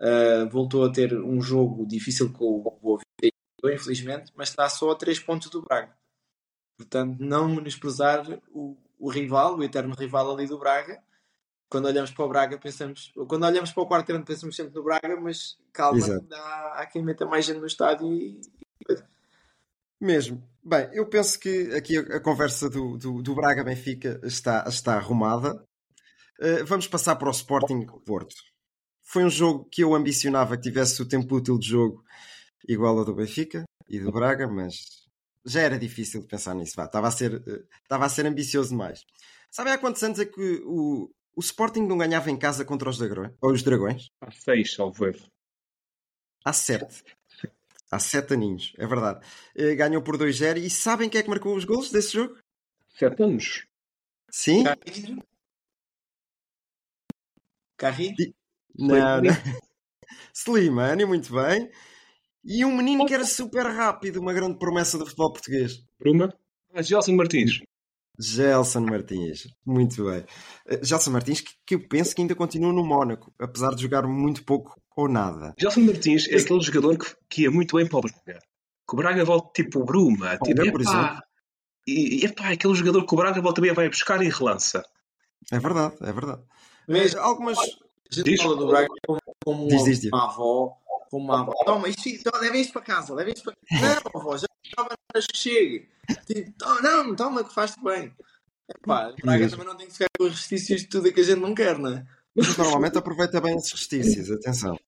uh, voltou a ter um jogo difícil com o Boa Vista, infelizmente, mas está só a 3 pontos do Braga. Portanto, não menosprezar o, o rival, o eterno rival ali do Braga. Quando olhamos para o Braga, pensamos. Quando olhamos para o quarto ano, pensamos sempre no Braga, mas calma, há, há quem meta mais gente no estádio e. Mesmo. Bem, eu penso que aqui a, a conversa do, do, do Braga-Benfica está, está arrumada. Uh, vamos passar para o Sporting Porto. Foi um jogo que eu ambicionava que tivesse o tempo útil de jogo igual ao do Benfica e do Braga, mas já era difícil de pensar nisso. Vá, estava, a ser, estava a ser ambicioso demais. Sabe há quantos anos é que o, o Sporting não ganhava em casa contra os, dragões, ou os Dragões? Há seis, salvo erro. Há sete. Há sete aninhos, é verdade. Uh, ganhou por 2-0 e sabem quem é que marcou os gols desse jogo? Sete anos. Sim? Carri? Não, não. Slimani, muito bem. E um menino que era super rápido, uma grande promessa do futebol português. Bruma? Ah, Gelson Martins. Gelson Martins, muito bem. Uh, Gelson Martins, que, que, eu penso que ainda continua no Mónaco, apesar de jogar muito pouco ou nada. Gelson Martins é aquele jogador que, que ia muito bem para o Braga. Que o Braga volta tipo Bruma, tipo, epá, por exemplo. E epá, aquele jogador que o Braga volta também vai buscar e relança. É verdade, é verdade. Mas algumas. A gente diz, fala do Braga como, como diz, diz, uma avó, como uma avó. Toma, isto, toma, levem isto para casa, levem isto para casa. Não, avó, já estava que chegue. Tipo, não, toma que faz-te bem. Epá, o Braga também não tem que ficar com os restícios de tudo que a gente não quer, não é? Mas normalmente aproveita bem esses restícios, atenção.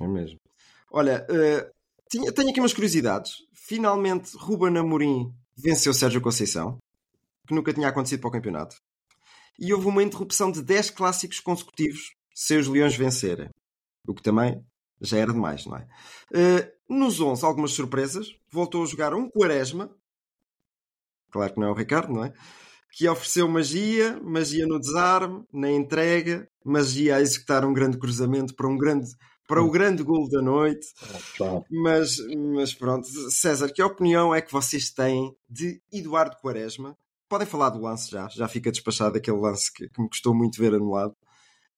É mesmo. Olha, uh, tinha, tenho aqui umas curiosidades. Finalmente, Ruben Amorim venceu Sérgio Conceição, que nunca tinha acontecido para o campeonato. E houve uma interrupção de 10 clássicos consecutivos sem os Leões vencerem. O que também já era demais, não é? Uh, nos 11, algumas surpresas. Voltou a jogar um Quaresma. Claro que não é o Ricardo, não é? que ofereceu magia, magia no desarme, na entrega, magia a executar um grande cruzamento para um grande para o hum. grande gol da noite. Mas, mas pronto, César, que opinião é que vocês têm de Eduardo Quaresma? Podem falar do lance já, já fica despachado aquele lance que, que me custou muito ver anulado.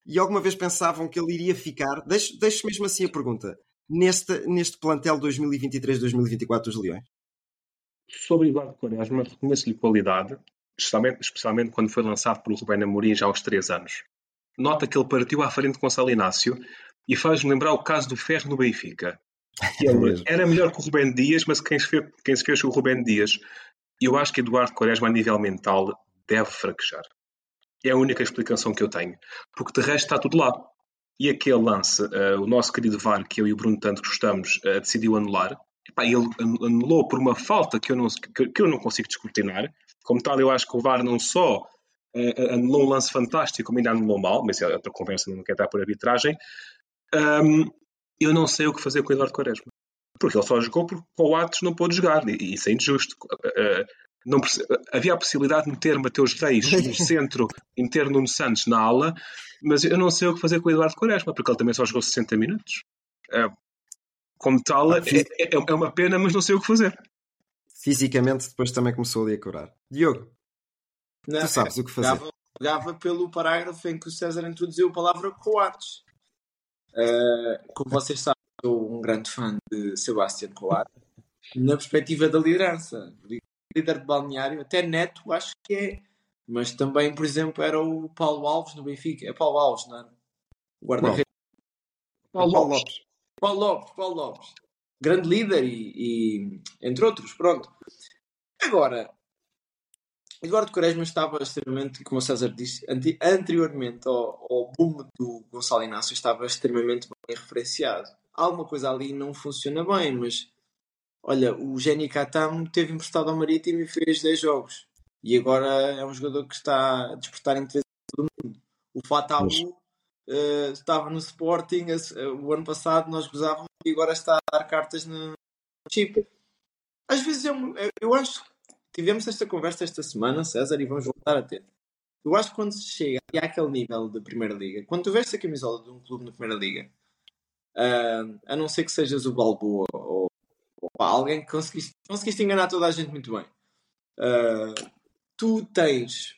E alguma vez pensavam que ele iria ficar? Deixo, deixo mesmo assim a pergunta. Neste, neste plantel 2023-2024 dos Leões? Sobre Eduardo Quaresma, reconheço-lhe qualidade, especialmente, especialmente quando foi lançado pelo Rubén Amorim já aos 3 anos. Nota que ele partiu à frente com Gonçalo Inácio e faz-me lembrar o caso do Ferro no Benfica. Ele era melhor que o Rubén Dias, mas quem se, fez, quem se fez com o Rubén Dias, eu acho que Eduardo Quaresma, a nível mental, deve fraquejar. É a única explicação que eu tenho. Porque de resto está tudo lá. E aquele lance, uh, o nosso querido VAR, que eu e o Bruno tanto gostamos, uh, decidiu anular. Epá, ele anulou por uma falta que eu, não, que, que eu não consigo descortinar. Como tal, eu acho que o VAR não só uh, anulou um lance fantástico, como ainda anulou mal, mas é outra conversa, não quer estar por arbitragem. Um, eu não sei o que fazer com o Eduardo Quaresma. Porque ele só jogou porque o Atos não pôde jogar. E isso é injusto. Uh, não, havia a possibilidade de meter Mateus Reis no centro e meter Nuno Santos na ala, mas eu não sei o que fazer com o Eduardo Quaresma, porque ele também só jogou 60 minutos. Uh, como tal, ah, é, é, é, uma pena, mas não sei o que fazer. Fisicamente, depois também começou ali a curar. Diogo, não, tu sabes o que fazer. Pegava, pegava pelo parágrafo em que o César introduziu a palavra coates. Uh, como vocês sabem, sou um grande fã de Sebastião Coates na perspectiva da liderança. Líder de balneário, até neto, acho que é. Mas também, por exemplo, era o Paulo Alves no Benfica. É Paulo Alves, não era? O guarda-redes. Paulo, Paulo Lopes. Paulo Lopes, Paulo Lopes. Grande líder e, e entre outros, pronto. Agora, Eduardo Quaresma estava extremamente, como o César disse, anteriormente ao, ao boom do Gonçalo Inácio, estava extremamente bem referenciado. Alguma coisa ali não funciona bem, mas olha, o Jenny Katam teve emprestado ao Marítimo e fez 10 jogos. E agora é um jogador que está a despertar interesse do mundo. O Fatalu uh, estava no Sporting uh, o ano passado, nós gozávamos e agora está a dar cartas no chip. Às vezes eu, eu acho tivemos esta conversa esta semana, César, e vamos voltar a ter. Eu acho que quando se chega àquele nível de Primeira Liga, quando tu vestes a camisola de um clube na Primeira Liga, uh, a não ser que sejas o Balboa ou, ou alguém que conseguiste, conseguiste enganar toda a gente muito bem, uh, tu tens.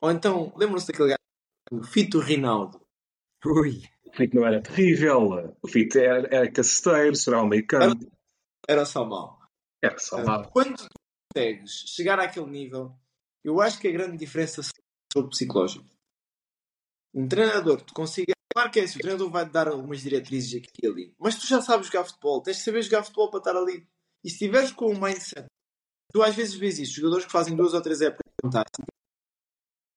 Ou então, lembram-se daquele gajo, o Fito Rinaldo. Ui. O Fito não era terrível, o Fito era, era caceteiro, será um meio campo. Era, era só mal. Era só mal. Quando consegues chegar àquele nível, eu acho que a grande diferença é o psicológico. Um treinador que te consiga. Claro que é assim, o treinador vai te dar algumas diretrizes aqui e ali, mas tu já sabes jogar futebol, tens de saber jogar futebol para estar ali. E se estiveres com o mindset, tu às vezes vês isso, jogadores que fazem duas ou três épocas fantásticas,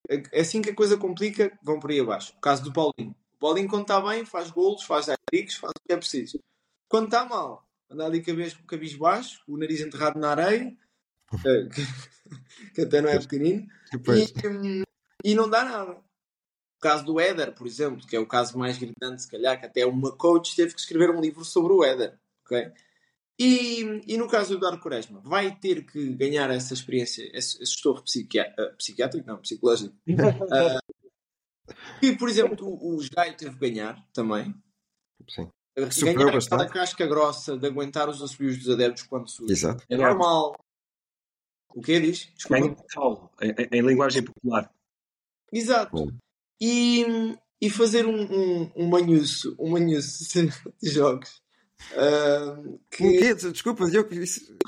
é assim que a coisa complica, vão por aí abaixo. O caso do Paulinho. O Paulinho, quando está bem, faz golos, faz atricos, faz o que é preciso. Quando está mal, anda ali cabisbaixo, o nariz enterrado na areia, é, que até não é pequenino, e, e, não dá nada. O caso do Éder, por exemplo, que é o caso mais gritante, se calhar, que até uma coach teve que escrever um livro sobre o Éder. Okay? E, e no caso do Eduardo Quaresma, vai ter que ganhar essa experiência, esse, esse estofo psiquiátrico, psiquiátrico, não, psicológico. uh, que, por exemplo, o, o Gaio teve que ganhar também. Sim. Ganhar aquela casca grossa de aguentar os assobios dos adeptos quando surge. Exato. É normal. O que diz? Desculpa. Em, em, em, linguagem popular. Exato. E, e fazer um, um, um manhuço, um manhuço de jogos. Uh, que... Um quê? Desculpa, Diogo,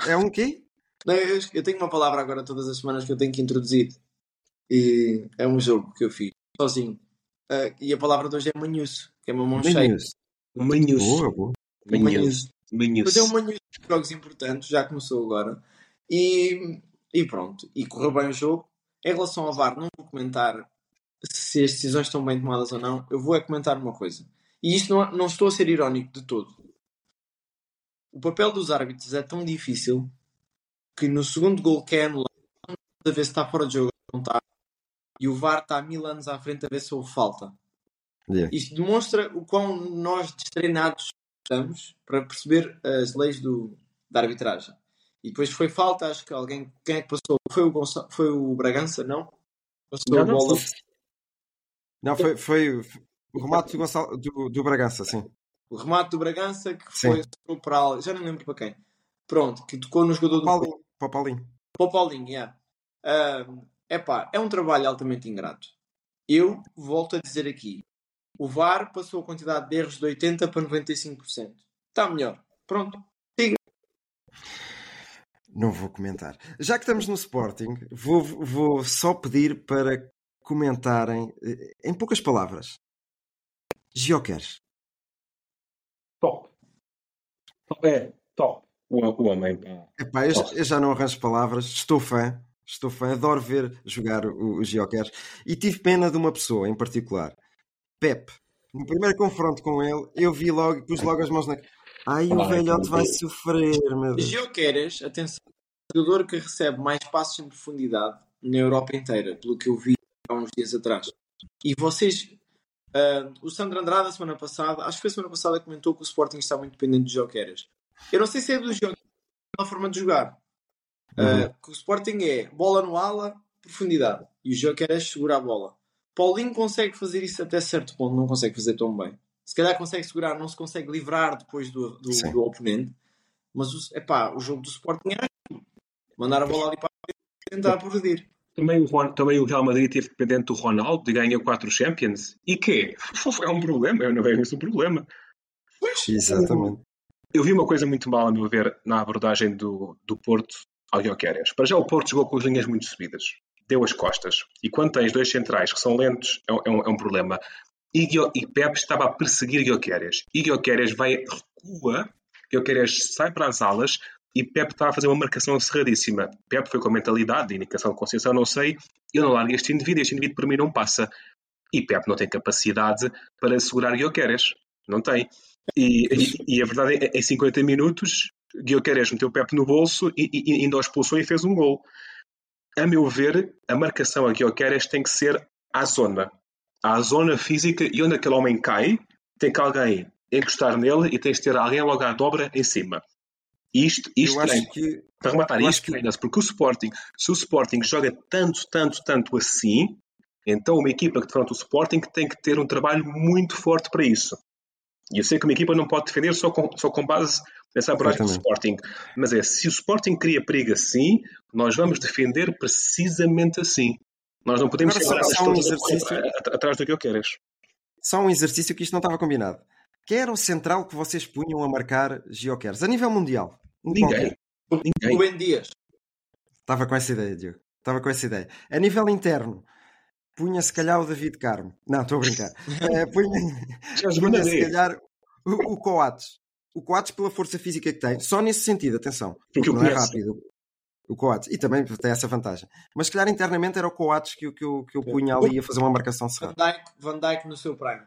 é um quê? Não, eu, eu, tenho uma palavra agora todas as semanas que eu tenho que introduzir. E é um jogo que eu fiz sozinho. Uh, e a palavra de hoje é manhuço, que é uma mão cheia. Manhuço. Boa, boa. Manhuço. manhuço. Fazer um manhuço de jogos importantes, já começou agora. E e pronto, e correu bem o jogo. Em relação ao VAR, não vou comentar se as decisões estão bem tomadas ou não. Eu vou é comentar uma coisa. E isto não, não estou a ser irónico de todo. O papel dos árbitros é tão difícil que no segundo gol que é anulado, a ver se está fora de jogo não está. E o VAR está há mil anos à frente a ver se houve falta. Yeah. Isto demonstra o quão nós destreinados estamos para perceber as leis do, da arbitragem. E depois foi falta, acho que alguém. Quem é que passou? Foi o, Gonçalo, foi o Bragança, não? Passou não, a bola. Não, foi, foi o remate do, Gonçalo, do, do Bragança, sim. O remate do Bragança que foi para já não lembro para quem. Pronto, que tocou no jogador do Paulinho. Para o Paulinho. Para o Paulinho, yeah. Uh, epá, é um trabalho altamente ingrato. Eu volto a dizer aqui: o VAR passou a quantidade de erros de 80% para 95%. Está melhor. Pronto. Não vou comentar. Já que estamos no Sporting, vou, vou só pedir para comentarem, eh, em poucas palavras, Geocares. Top. É, top. O, o homem. pá. Epá, eu, eu já não arranjo palavras, estou fã, estou fã, adoro ver jogar o- os Geocares e tive pena de uma pessoa em particular, Pep. No primeiro confronto com ele, eu vi logo, pus logo as mãos na. Ai, o velhote vai sofrer, meu Deus. Geoqueres, atenção, jogador que recebe mais passos em profundidade na Europa inteira, pelo que eu vi há uns dias atrás. E vocês, ah, o Sandro Andrade, a semana passada, acho que foi a semana passada, comentou que o Sporting está muito dependente de Geoqueres. Eu não sei se é do Geoqueres a forma de jogar. Ah, que o Sporting é bola no ala, profundidade. E o Geoqueres segura a bola. Paulinho consegue fazer isso até certo ponto, não consegue fazer tão bem. Se calhar consegue segurar, não se consegue livrar depois do, do, do oponente. Mas o, epá, o jogo do Sporting é assim. mandar a bola ali para a frente e tentar progredir. Também o, Ron- também o Real Madrid teve dependente do Ronaldo e ganhou 4 Champions. E quê? É um problema, eu não vejo isso um problema. Exatamente. Eu vi uma coisa muito mal, a meu ver, na abordagem do, do Porto ao Guioqueres. Para já, o Porto jogou com as linhas muito subidas. Deu as costas. E quando tens dois centrais que são lentos, é um, é um- é um problema. E, e Pep estava a perseguir Guioqueres. E Guioqueres vai, recua, Guioqueres sai para as alas e Pep estava a fazer uma marcação cerradíssima. Pep foi com a mentalidade, indicação de consciência, não sei, eu não largo este indivíduo, este indivíduo para mim não passa. E Pep não tem capacidade para segurar Guioqueres. Não tem. E, e- e a verdade é, em 50 minutos, Guioqueres meteu o Pep no bolso e, e, ainda o expulsou e fez um gol. A meu ver, a marcação a Guioqueres tem que ser à zona. À zona física e onde aquele homem cai, tem que alguém encostar nele e tens de ter alguém logo à dobra em cima. Isto, isto Eu acho que Para rematar, isto acho que- treina-se, porque o Sporting, se o Sporting joga tanto, tanto, tanto assim, então uma equipa que defronta o Sporting tem que ter um trabalho muito forte para isso. E eu sei que uma equipa não pode defender só com, só com base nessa abordagem do Sporting. Mas é, se o Sporting cria perigo assim, nós vamos defender precisamente assim. Nós não podemos Agora, ser só- só um exercício. atrás do que eu queres. Só um exercício que isto não estava combinado. Quem era o central que vocês punham a marcar Geocares? A nível mundial. Um Ninguém. qualquer. Ninguém. Rubem Dias. Estava com essa ideia, Diogo. Estava com essa ideia. A nível interno, punha se calhar o David Carmo. Não, estou a brincar. Eh, punha punha se calhar o, o Coates. O Coates pela força física que tem. Só nesse sentido, atenção. Porque o não é rápido. O Coates. E também tem essa vantagem. Mas se calhar internamente era o Coates que, eu- que, eu, que eu punha ali a fazer uma marcação Van cerrada. Dijk, Van Dijk no seu prime.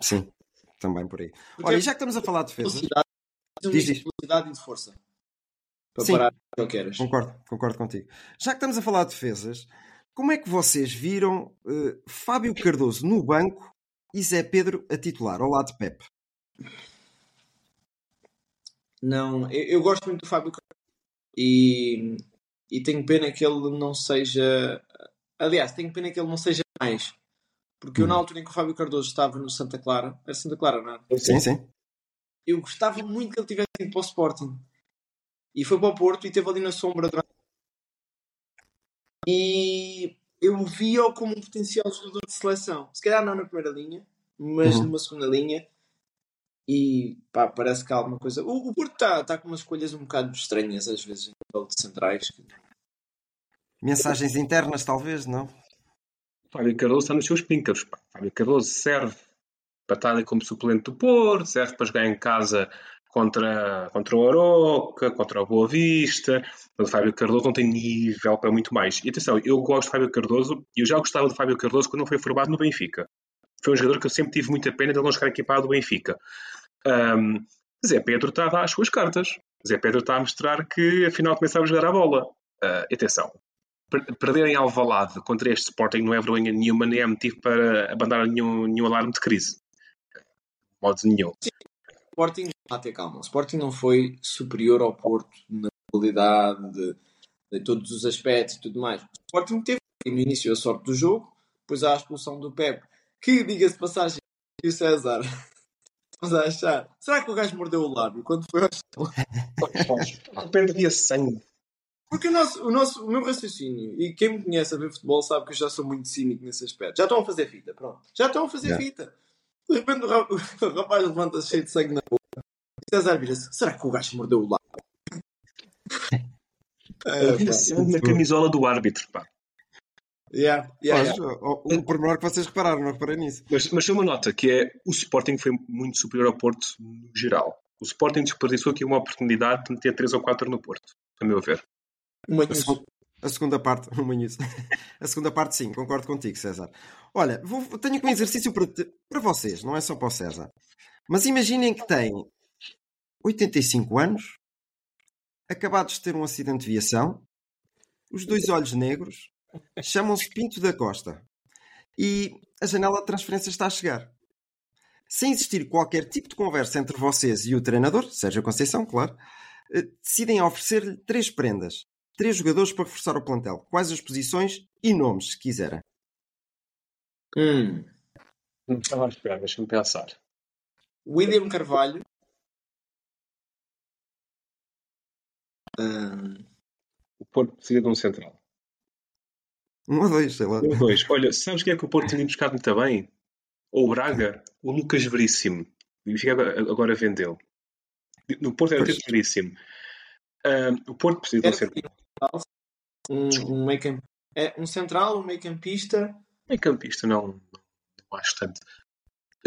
Sim, também por aí. Porque Olha, e já que estamos a falar de defesas... velocidade, Diz, diz. velocidade e de força. Para Sim. parar o que queres. Concordo, concordo contigo. Já que estamos a falar de defesas, como é que vocês viram eh, Fábio Cardoso no banco e Zé Pedro a titular, ao lado de Pepe? Não, eu, eu gosto muito do Fábio Cardoso e, e tenho pena que ele não seja. Aliás, tenho pena que ele não seja mais. Porque eu, na altura em que o Fábio Cardoso estava no Santa Clara, era Santa Clara, não é? Sim, sim. Eu gostava muito que ele tivesse ido para o Sporting. E foi para o Porto e esteve ali na sombra durante. E eu via-o como um potencial jogador de seleção. Se calhar não na primeira linha, mas Uhum. numa segunda linha. E pá, parece que há alguma coisa. O, o Porto está tá com umas escolhas um bocado estranhas às vezes em nível de centrais. Mensagens internas, talvez, não? Fábio Cardoso está nos seus píncaros. Fábio Cardoso serve para estar ali como suplente do Porto, serve para jogar em casa contra, contra o Aroca, contra o Boa Vista. Mas o Fábio Cardoso não tem nível para muito mais. E atenção, eu gosto de Fábio Cardoso e eu já gostava de Fábio Cardoso quando não foi formado no Benfica. Foi um jogador que eu sempre tive muita pena de ele não jogar equipado do Benfica. Ahm, Zé Pedro está a dar as suas cartas. Zé Pedro está a mostrar que afinal começava a jogar a bola. E atenção, per- perder em Alvalade contra este Sporting não é vergonha nenhuma, nem é motivo para abandonar nenhum, nenhum alarme de crise. Modo nenhum. O Sporting, ter calma. O Sporting não foi superior ao Porto na qualidade de, de todos os aspectos e tudo mais. O Sporting teve no início a sorte do jogo, depois há a expulsão do Pepe, que diga-se de passagem, e o César. Estamos a achar. Será que o gajo mordeu o lábio quando foi ao repente havia sangue. Porque o, nosso, o, nosso, o meu raciocínio, e quem me conhece a ver futebol sabe que eu já sou muito cínico nesse aspecto. Já estão a fazer fita, pronto. Já estão a fazer Yeah. fita. De repente o, ra- o rapaz levanta-se cheio de sangue na boca. E César vira-se: será que o gajo mordeu o lábio? É, Havia pá. sangue na camisola do árbitro. Pá. Yeah, yeah, Pois, yeah. um pormenor que vocês repararam, não reparei nisso. Mas, mas tem uma nota que é o Sporting foi muito superior ao Porto no geral. O Sporting desperdiçou aqui uma oportunidade de meter 3 ou 4 no Porto, a meu ver. A, seg a segunda parte, a segunda parte sim, concordo contigo, César. Olha, vou, tenho aqui um exercício para, te, para vocês, não é só para o César. Mas imaginem que têm 85 anos, acabados de ter um acidente de viação, os dois olhos negros, chamam-se Pinto da Costa e a janela de transferência está a chegar. Sem existir qualquer tipo de conversa entre vocês e o treinador, Sérgio Conceição, claro, eh, decidem oferecer-lhe três prendas. Três jogadores para reforçar o plantel. Quais as posições e nomes, se quiserem. Hum. Não estava a esperar, deixa-me pensar. William Carvalho. Hum. O Porto precisa de um central. Um ou dois, sei lá. Um ou dois. Olha, sabes quem é que o Porto tinha buscado muito bem? Ou o Braga? O Lucas Veríssimo. E agora vendeu. No Porto era tudo Veríssimo. Uh, o Porto precisa de um central. Um, um, meio camp... é, um central, um meio campista. Meio campista, não, não acho tanto.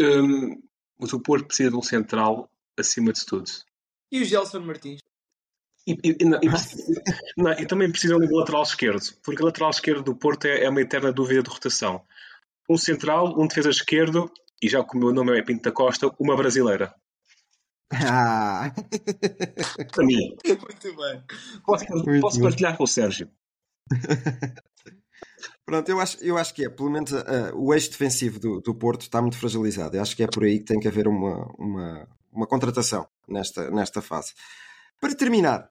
Um, mas o Porto precisa de um central acima de tudo. E o Gelson Martins? E, e, e, não, não, e, também precisam de um lateral esquerdo, porque o lateral esquerdo do Porto é, é, uma eterna dúvida de rotação. Um central, um defesa esquerdo, e já que o meu nome é Pinto da Costa, uma brasileira. Ah. Para mim. Muito bem. Posso, Muito posso bem. partilhar com o Sérgio. Pronto, eu acho, eu acho que é. Pelo menos uh, o eixo defensivo do, do Porto está muito fragilizado. Eu acho que é por aí que tem que haver uma, uma, uma contratação nesta, nesta fase. Para terminar,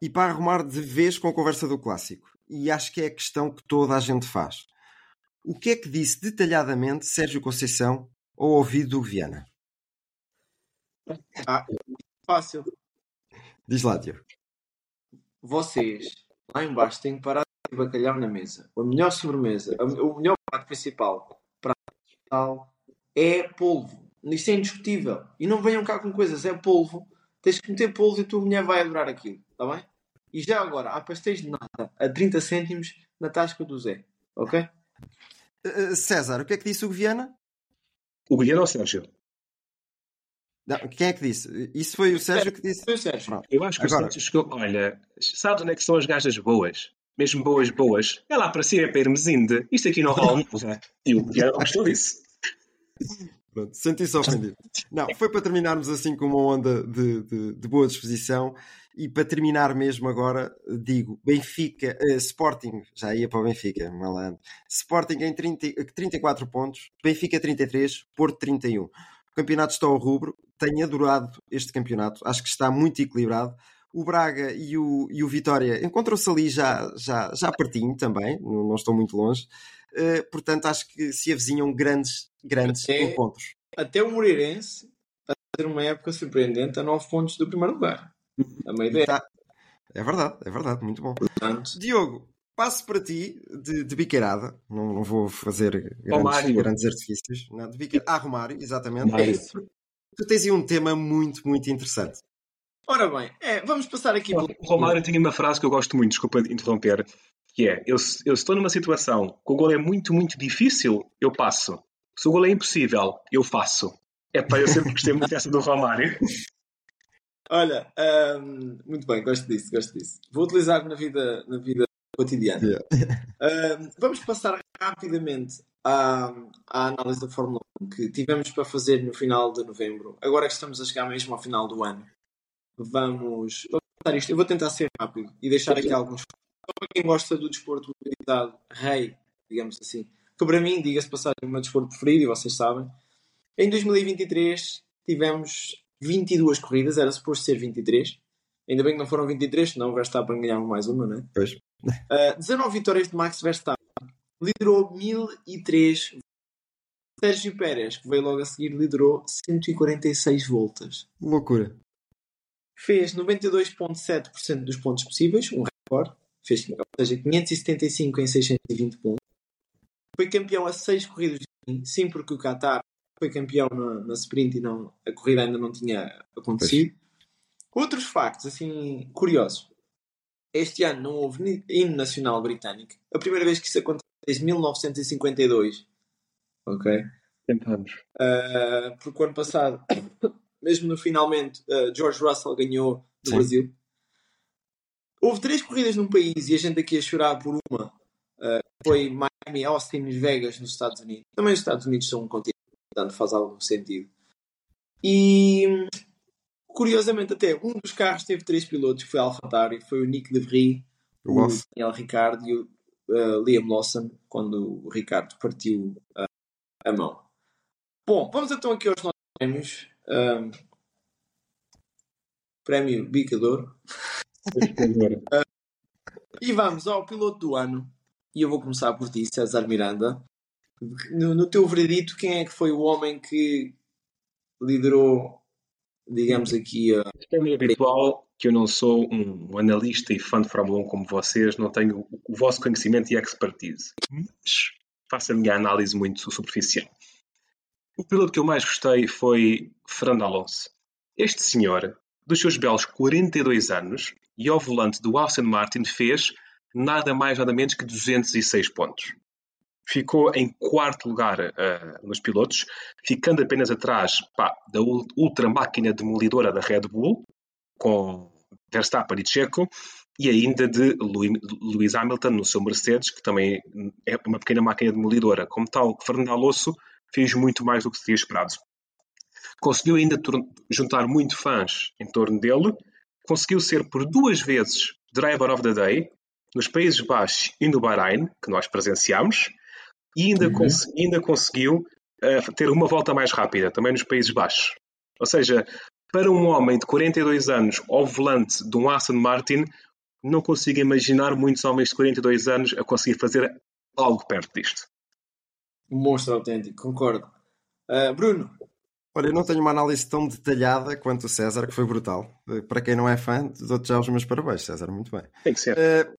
e para arrumar de vez com a conversa do clássico, e acho que é a questão que toda a gente faz. O que é que disse detalhadamente Sérgio Conceição ao ouvido do Viana? Ah, fácil. Diz lá, Diogo. Vocês, lá embaixo, têm que parar de bacalhau na mesa. A melhor sobremesa, o melhor prato principal, prato é polvo. Isso é indiscutível. E não venham cá com coisas, é polvo. Tens que meter polvo e a tua mulher vai adorar aquilo. Está bem? E já agora, há pastéis de nada a 30 cêntimos na tasca do Zé. Ok? Uh, César, o que é que disse o Viana? O Viana ou o Sérgio? Não, quem é que disse? Isso foi o Sérgio que disse? Foi o Sérgio. Pronto. Eu acho que Agora... o Sérgio chegou. Olha, sabes onde é que são as gajas boas? Mesmo boas, boas. É lá para cima, é para irmos indo. Isto aqui não rola. e o Viana gostou disso. Pronto, senti-se ofendido. Não, foi para terminarmos assim com uma onda de, de, de, boa disposição e para terminar mesmo agora, digo, Benfica, uh, Sporting, já ia para o Benfica, malandro. Sporting em 30, 34 pontos, Benfica 33, Porto 31. O campeonato está ao rubro, tenho adorado este campeonato, acho que está muito equilibrado. O Braga e o, e o Vitória encontram-se ali já, já, já pertinho também, não, não estou muito longe. Uh, portanto, acho que se avizinham grandes, grandes até, encontros. Até o Moreirense a ter uma época surpreendente a 9 pontos do primeiro lugar. A meia ideia. Tá. É verdade, é verdade, muito bom. Portanto... Diogo, passo para ti de, de biqueirada. Não, não vou fazer grandes, grandes artifícios. Não, de biqueira... Ah, Romário, exatamente. É isso. Tu tens aí um tema muito, muito interessante. Ora bem, é, vamos passar aqui. O Romário tem uma frase que eu gosto muito, desculpa de interromper, que é: eu, eu estou numa situação que o gol é muito, muito difícil, eu passo. Se o gol é impossível, eu faço. É para eu sempre gostei muito dessa do Romário. Olha, um, muito bem, gosto disso, gosto disso. Vou utilizar na vida, na vida cotidiana. Yeah. Um, vamos passar rapidamente à, à análise da Fórmula 1 que tivemos para fazer no final de novembro. Agora que estamos a chegar mesmo ao final do ano, vamos, vamos isto. Eu vou tentar ser rápido e deixar aqui alguns para quem gosta do desporto mobilidade rei, digamos assim, que para mim, diga-se passagem, é o meu desporto preferido, e vocês sabem. Em 2023 tivemos 22 corridas, era suposto ser 23. Ainda bem que não foram 23, senão o Verstappen ganhava mais uma, né? Pois. Uh, 19 vitórias de Max Verstappen. Liderou 1003 Sérgio Pérez, que veio logo a seguir, liderou 146 voltas. Loucura. Fez 92,7% dos pontos possíveis, um recorde fez, ou seja, 575 em 620 pontos. Foi campeão a 6 corridas de sim, porque o Qatar foi campeão na, na sprint e não, a corrida ainda não tinha acontecido. Pois. Outros factos, assim, curiosos. Este ano não houve hino nacional britânico. A primeira vez que isso aconteceu desde 1952. Ok? Tentamos. Uh, porque o ano passado mesmo no finalmente, uh, George Russell ganhou do Sim. Brasil. Houve três corridas num país e a gente aqui a chorar por uma. Uh, foi Miami, Austin e Vegas nos Estados Unidos. Também os Estados Unidos são um continente, portanto faz algum sentido. E curiosamente até um dos carros teve três pilotos, que foi a AlphaTauri, foi o Nick DeVries, O o. Daniel Ricciardo e o uh, Liam Lawson, quando o Ricardo partiu uh, a mão. Bom, vamos então aqui aos nossos prémios. Um, prémio Bicador. E vamos ao piloto do ano. E eu vou começar por ti, César Miranda. No, no teu veredito, quem é que foi o homem que liderou, digamos aqui, a... É meio habitual que eu não sou um analista e fã de Fórmula 1 como vocês, não tenho o vosso conhecimento e expertise. Mas faço a minha análise muito superficial. O piloto que eu mais gostei foi Fernando Alonso. Este senhor, dos seus belos 42 anos, e ao volante do Aston Martin, fez nada mais nada menos que 206 pontos. Ficou em quarto lugar uh, nos pilotos, ficando apenas atrás pá, da ultra máquina demolidora da Red Bull, com Verstappen e Checo, e ainda de Lewis Hamilton no seu Mercedes, que também é uma pequena máquina demolidora. Como tal, Fernando Alonso fez muito mais do que se tinha esperado. Conseguiu ainda juntar muito fãs em torno dele, conseguiu ser por duas vezes Driver of the Day, nos Países Baixos e no Bahrein, que nós presenciámos, e ainda, uhum. cons ainda conseguiu uh, ter uma volta mais rápida, também nos Países Baixos. Ou seja, para um homem de 42 anos ao volante de um Aston Martin, não consigo imaginar muitos homens de 42 anos a conseguir fazer algo perto disto. Um monstro autêntico, concordo. Uh, Bruno? Olha, eu não tenho uma análise tão detalhada quanto o César, que foi brutal. Para quem não é fã, dou-te já os meus parabéns, César, muito bem. Tem que ser. Uh,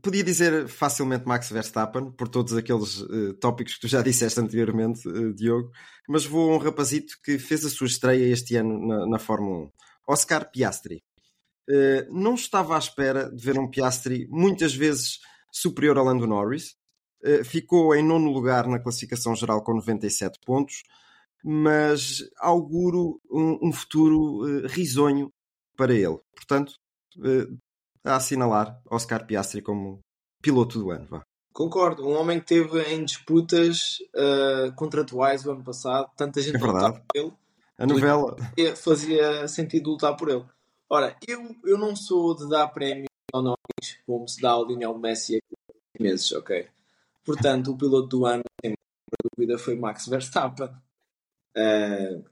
podia dizer facilmente Max Verstappen, por todos aqueles uh, tópicos que tu já disseste anteriormente, uh, Diogo, mas vou a um rapazito que fez a sua estreia este ano na, na Fórmula 1, Oscar Piastri. não estava à espera de ver um Piastri muitas vezes superior a Lando Norris, ficou em nono lugar na classificação geral com 97 pontos, mas auguro um, um futuro uh, risonho para ele. Portanto, uh, a assinalar Oscar Piastri como piloto do ano. Vá. Concordo, um homem que teve em disputas uh, contratuais o ano passado, tanta gente é verdade. por ele. A novela fazia sentido lutar por ele. Ora, eu, eu não sou de dar prémios ao Norris como se dá ao Lionel Messi há meses, ok? Portanto, o piloto do ano, sem dúvida, foi Max Verstappen. Uh,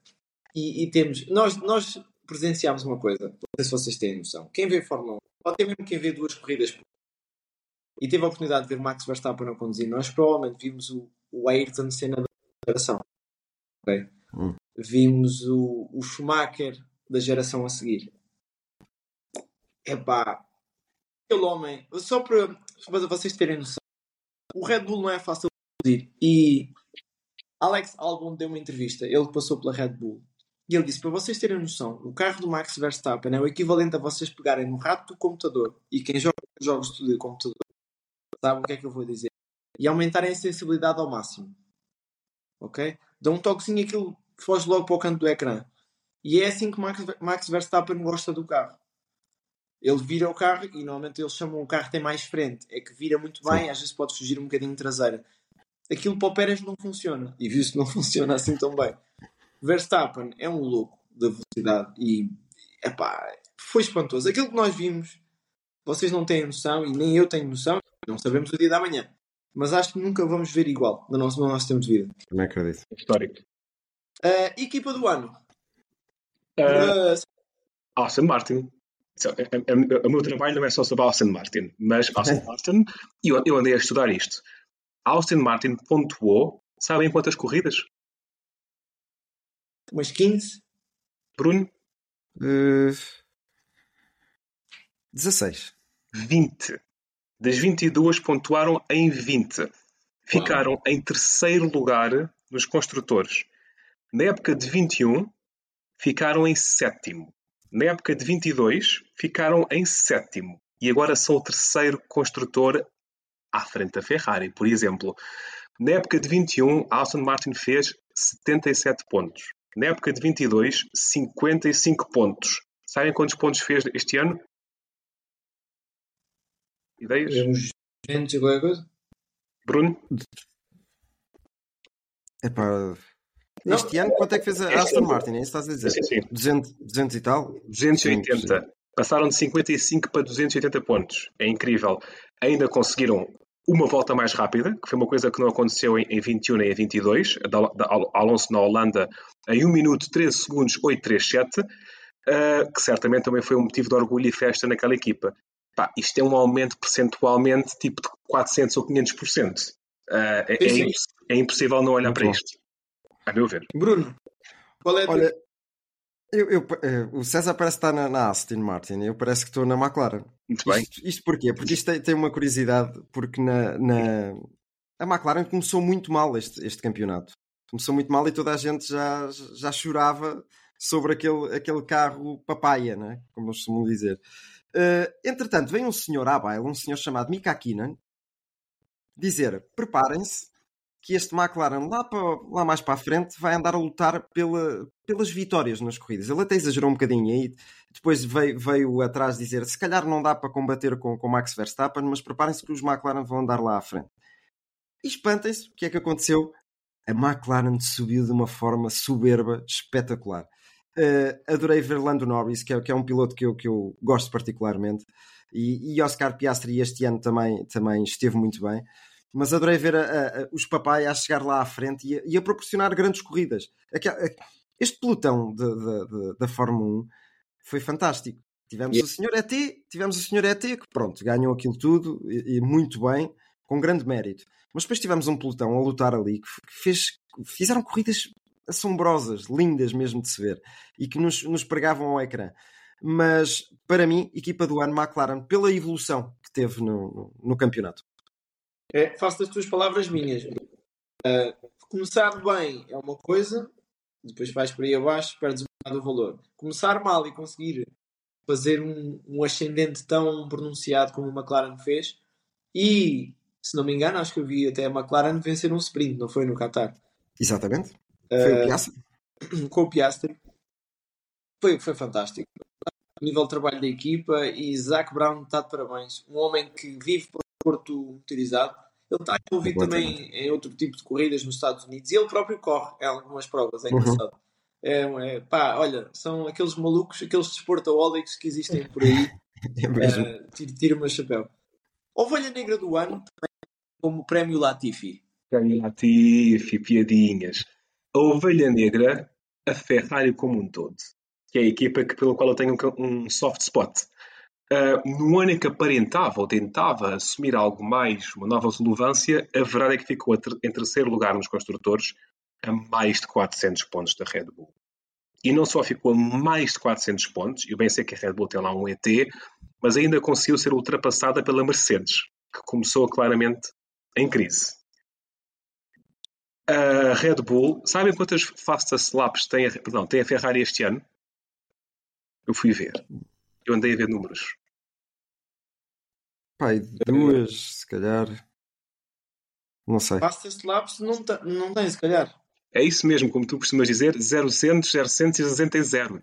e, e, temos, nós, nós presenciámos uma coisa, não sei se vocês têm noção. Quem vê Fórmula 1, ou até mesmo quem vê duas corridas e teve a oportunidade de ver Max Verstappen a conduzir, nós provavelmente vimos o, o Ayrton Senna da geração. Okay? Hum. Vimos o, o Schumacher da geração a seguir. Epá, aquele homem, só para, para vocês terem noção, o Red Bull não é fácil de conduzir e Alex Albon deu uma entrevista, ele passou pela Red Bull e ele disse: Para vocês terem noção, o carro do Max Verstappen é o equivalente a vocês pegarem no rato do computador e quem joga jogos de computador sabe o que é que eu vou dizer e aumentarem a sensibilidade ao máximo. Ok? Dá um toquezinho aquilo foge logo para o canto do ecrã. E é assim que Max, Max Verstappen gosta do carro. Ele vira o carro e normalmente eles chamam o carro que tem mais frente. É que vira muito bem, Sim. às vezes pode fugir um bocadinho traseira aquilo para o Pérez não funciona. E viu-se que não funciona assim tão bem. Verstappen é um louco da velocidade e epá, foi espantoso. Aquilo que nós vimos, vocês não têm noção e nem eu tenho noção, não sabemos o dia da manhã. Mas acho que nunca vamos ver igual no nosso, no nosso tempo de vida. Também acredito. Histórico. Uh, equipa do ano. Uh, uh, Aston Martin. O meu trabalho não é só sobre Aston Martin, mas Aston Martin, e eu, eu andei a estudar isto. Austin Martin pontuou, sabem quantas corridas? Umas 15? Bruno? Uh, 16. 20. Das 22 pontuaram em 20. Ficaram Uau. em terceiro lugar nos construtores. Na época de 21, ficaram em sétimo. Na época de 22, ficaram em sétimo. E agora são o terceiro construtor à frente da Ferrari. Por exemplo, na época de 21, a Aston Martin fez 77 pontos. Na época de 22, 55 pontos. Sabem quantos pontos fez este ano? Ideias? Uns 200 e qualquer coisa? Bruno? Epá, Não. este ano quanto é que fez a Este Aston ano- Martin? É isso que estás a dizer? Sim, sim. 200, 200 e tal? 280. Passaram de 55 para 280 pontos. É incrível. Ainda conseguiram uma volta mais rápida, que foi uma coisa que não aconteceu em, em 21 nem em 22. A da, da Al- Alonso na Holanda em 1 minuto 13 segundos 837, uh, que certamente também foi um motivo de orgulho e festa naquela equipa. Pá, isto é um aumento percentualmente tipo de 400 ou 500%. Uh, é, é, imposs- é impossível não olhar Muito para bom. isto. A meu ver. Bruno, qual é a Olha, eu, eu- eh, o César parece estar na, na Aston Martin, eu parece que estou na McLaren. Muito bem. Isto, isto porquê? Porque isto tem, tem uma curiosidade, porque na, na- a McLaren começou muito mal este, este campeonato. Começou muito mal e toda a gente já, já chorava sobre aquele, aquele carro papaya, né? como nós costumam dizer. Eh, entretanto, vem um senhor à baila, um senhor chamado Mika Hakkinen, dizer: preparem-se que este McLaren lá, para, lá mais para a frente vai andar a lutar pela, pelas vitórias nas corridas. Ele até exagerou um bocadinho aí, depois veio, veio atrás dizer se calhar não dá para combater com, com Max Verstappen, mas preparem-se que os McLaren vão andar lá à frente. E espantem-se, o que é que aconteceu? A McLaren subiu de uma forma soberba, espetacular. Eh, adorei ver Lando Norris, que é, que é um piloto que eu, que eu gosto particularmente, e, e Oscar Piastri este ano também, também esteve muito bem mas adorei ver a- a- os papai a chegar lá à frente e a, e a proporcionar grandes corridas. Este pelotão de- de- de- da Fórmula 1 foi fantástico. Tivemos E- o Sr. ET, tivemos o Sr. ET que pronto, ganhou aquilo tudo e, e muito bem, com grande mérito. Mas depois tivemos um pelotão a lutar ali que fez, fizeram corridas assombrosas, lindas mesmo de se ver e que nos, nos pregavam ao ecrã. Mas para mim, equipa do ano McLaren, pela evolução que teve no- no- no campeonato. É, faço das tuas palavras minhas. Uh, começar bem é uma coisa, depois vais por aí abaixo, perdes um bocado o valor. Começar mal e conseguir fazer um, um ascendente tão pronunciado como a McLaren fez, e se não me engano, acho que eu vi até a McLaren vencer um sprint, não foi no Qatar? Exatamente. Foi o Piastri. com o Piastri. Foi, foi fantástico. O nível de trabalho da equipa e Zac Brown está de parabéns. Um homem que vive o Porto motorizado. Ele está envolvido também em outro tipo de corridas nos Estados Unidos e ele próprio corre em algumas provas. É Uhum. engraçado. É, é, pá, olha, são aqueles malucos, aqueles desportaólicos que existem por aí. É mesmo. Uh, tiro, tiro o meu chapéu. Ovelha Negra do Ano, também como prémio Latifi. Ganho Latifi, piadinhas. A ovelha negra, a Ferrari como um todo, que é a equipa que, pela qual eu tenho um, um soft spot. Uh, no ano em que aparentava ou tentava assumir algo mais, uma nova relevância, a verdade é que ficou em terceiro lugar nos construtores, a mais de 400 pontos da Red Bull. E não só ficou a mais de 400 pontos, eu bem sei que a Red Bull tem lá um ET, mas ainda conseguiu ser ultrapassada pela Mercedes, que começou claramente em crise. A Red Bull, sabem quantas fastest laps tem a, perdão, tem a Ferrari este ano? Eu fui ver. Eu andei a ver números. Pai, duas, se calhar. Não sei. Fastest laps não, ta- não tem, se calhar. É isso mesmo, como tu costumas dizer, 000, 060 Zero.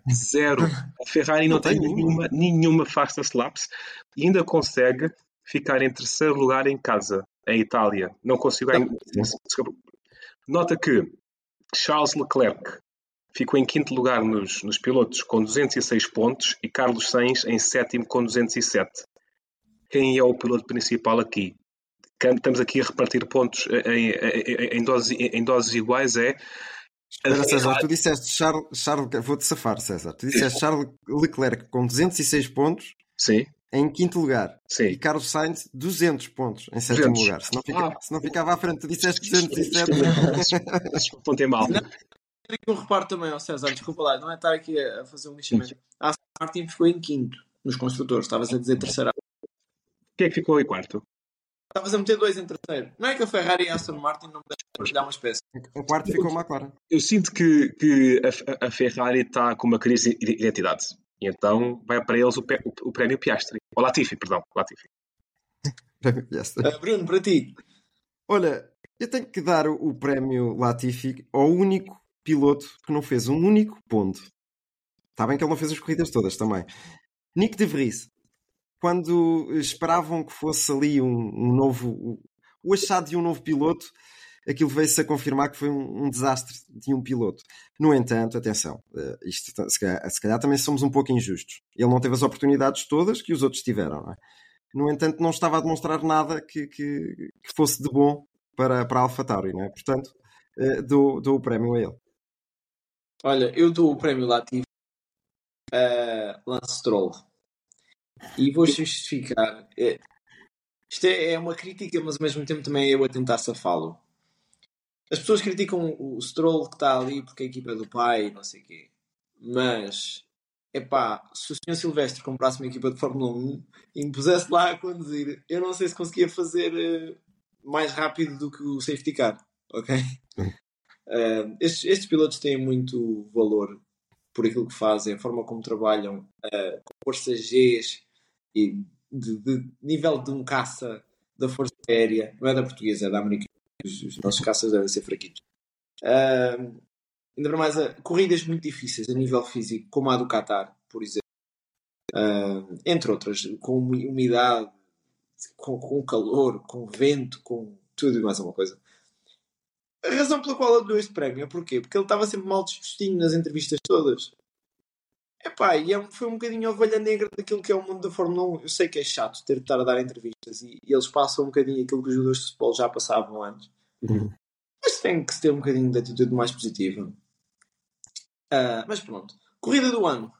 A Ferrari não, Não tem tem nenhuma, nenhuma fastest laps e ainda consegue ficar em terceiro lugar em casa, em Itália. Não conseguiu ganhar. Nota que Charles Leclerc ficou em quinto lugar nos, nos pilotos com 206 pontos e Carlos Sainz em sétimo com 207. Quem é o piloto principal aqui? Estamos aqui a repartir pontos em, em- em doses, em doses iguais. É Espera, César, tu disseste Charles, Charles vou-te safar, César. Tu disseste Charles Leclerc com 206 pontos Sim, em quinto lugar e sim. Carlos Sainz 200 pontos em sétimo 200. lugar. Se não, fica- Ah. se não ficava à frente, tu disseste 207. Desculpa, Apontei mal. Não. Tem que um reparo também ao César, desculpa lá, não é estar aqui a a fazer um lixamento. A Aston Martin ficou em quinto nos construtores, estavas a dizer terceira. Quem é que ficou em quarto? Estavas a meter dois em terceiro. Não é que a Ferrari e a Aston Martin não podem dar uma espécie. O quarto ficou McLaren. Eu sinto que, que a, a Ferrari está com uma crise de identidade. E então vai para eles o, pé- o- o prémio Piastri. O Latifi, perdão. Latifi. Yes. Uh, Bruno, para ti, Olha, eu tenho que dar o, o prémio Latifi ao único piloto que não fez um único ponto. Está bem que ele não fez as corridas todas também. Nick de Vries, quando esperavam que fosse ali um, um novo. o achado de um novo piloto, aquilo veio-se a confirmar que foi um, um, desastre de um piloto. No entanto, atenção, uh, isto, se, calhar, se, calhar, também somos um pouco injustos. Ele não teve as oportunidades todas que os outros tiveram. É? No entanto, não estava a demonstrar nada que, que, que fosse de bom para, para a AlphaTauri. É? Portanto, uh, dou, dou o prémio a ele. Olha, eu dou o prémio Latifi a Lance Stroll. E vou justificar. É, isto é, é uma crítica, mas ao mesmo tempo também é eu a tentar safá-lo. As pessoas criticam o Stroll que está ali porque a equipa é do pai, não sei o quê. Mas, é pá, se o Sr. Silvestre comprasse uma equipa de Fórmula 1 e me pusesse lá a conduzir, eu não sei se conseguia fazer uh, mais rápido do que o safety car, ok? Uh, estes, estes, pilotos têm muito valor por aquilo que fazem, a forma como trabalham, uh, com forças Gs de, de, nível de um caça da Força Aérea, não é da portuguesa, é da americana os, os nossos caças devem ser fraquitos. Uh, ainda para mais, uh, corridas muito difíceis a nível físico, como a do Qatar, por exemplo. Uh, entre outras, com umidade, com, com, calor, com vento, com tudo e mais alguma coisa. A razão pela qual ele deu este prémio é porquê? Porque ele estava sempre mal dispostinho nas entrevistas todas. Epá, e é, foi um bocadinho a ovelha negra daquilo que é o mundo da Fórmula 1. Eu sei que é chato ter de estar a dar entrevistas e, e eles passam um bocadinho aquilo que os jogadores de futebol já passavam antes. Uhum. Mas tem que ter um bocadinho de atitude mais positiva. Uh, mas pronto. Corrida do ano.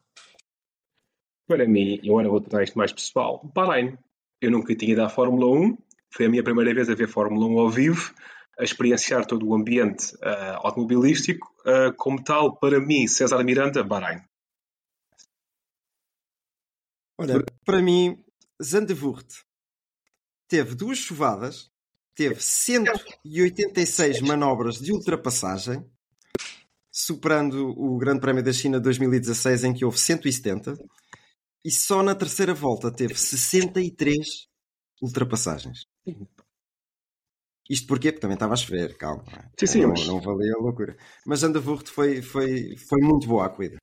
Para mim, eu agora vou tornar isto mais pessoal. Bahrein. Eu nunca tinha ido à Fórmula 1. Foi a minha primeira vez a ver Fórmula 1 ao vivo, a experienciar todo o ambiente uh, automobilístico. Uh, como tal, para mim, César Miranda, Bahrein. Olha, para mim, Zandvoort teve duas chuvadas, teve 186 manobras de ultrapassagem, superando o Grande Prémio da China de 2016, em que houve 170, e só na terceira volta teve 63 ultrapassagens. Isto porquê? Porque também estava a chover, calma. Sim, sim, não, mas... não valia a loucura. Mas Zandvoort foi, foi, foi muito boa a corrida.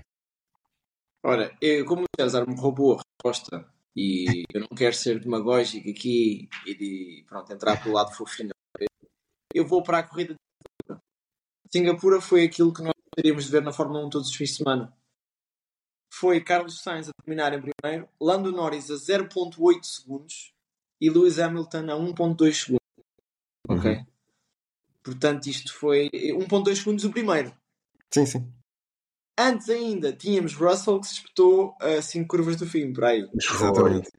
Ora, eu, como o César me roubou a resposta e eu não quero ser demagógico aqui e de pronto, entrar pelo lado fofinho, eu vou para a corrida de Singapura. Singapura foi aquilo que nós teríamos de ver na Fórmula 1 todos os fins de semana. Foi Carlos Sainz a terminar em primeiro, Lando Norris a 0.8 segundos e Lewis Hamilton a 1.2 segundos. Ok? Uhum. Portanto, isto foi 1.2 segundos o primeiro. Sim, sim. Antes ainda tínhamos Russell que se espetou a 5 curvas do fim, por aí. Exatamente.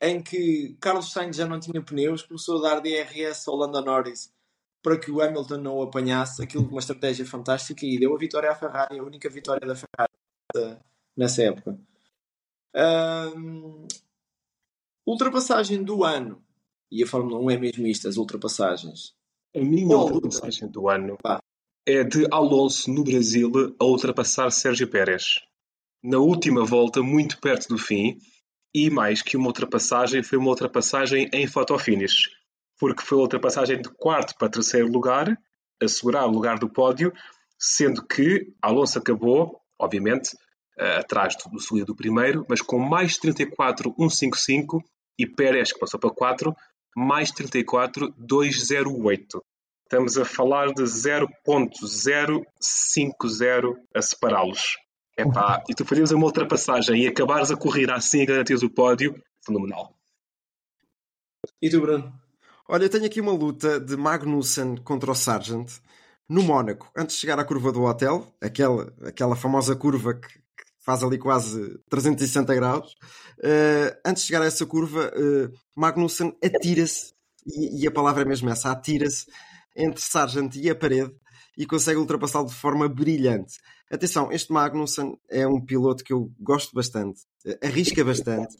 Em que Carlos Sainz já não tinha pneus, começou a dar DRS ao Lando Norris para que o Hamilton não o apanhasse. Aquilo uma estratégia fantástica e deu a vitória à Ferrari, a única vitória da Ferrari nessa época. Um, ultrapassagem do ano. E a Fórmula 1 é mesmo isto, as ultrapassagens. A minha ultrapassagem do ano Pá é de Alonso no Brasil a ultrapassar Sérgio Pérez. Na última volta, muito perto do fim, e mais que uma ultrapassagem, foi uma ultrapassagem em fotofinish, porque foi a ultrapassagem de quarto para terceiro lugar, assegurar o lugar do pódio, sendo que Alonso acabou, obviamente, eh, atrás do segundo do primeiro, mas com mais 34.155 e Pérez, que passou para 4, mais 34.208. Estamos a falar de 0.050 a separá-los. Epá, e tu farias uma ultrapassagem e acabares a correr assim e garantias o pódio, fenomenal. E tu, Bruno? Olha, eu tenho aqui uma luta de Magnussen contra o Sargent no Mónaco, antes de chegar à curva do hotel, aquela, aquela famosa curva que, que faz ali quase 360 graus. Uh, antes de chegar a essa curva, uh, Magnussen atira-se, e, e, a palavra é mesmo essa, atira-se entre Sargent e a parede e consegue ultrapassá-lo de forma brilhante. Atenção, este Magnussen é um piloto que eu gosto bastante, arrisca bastante.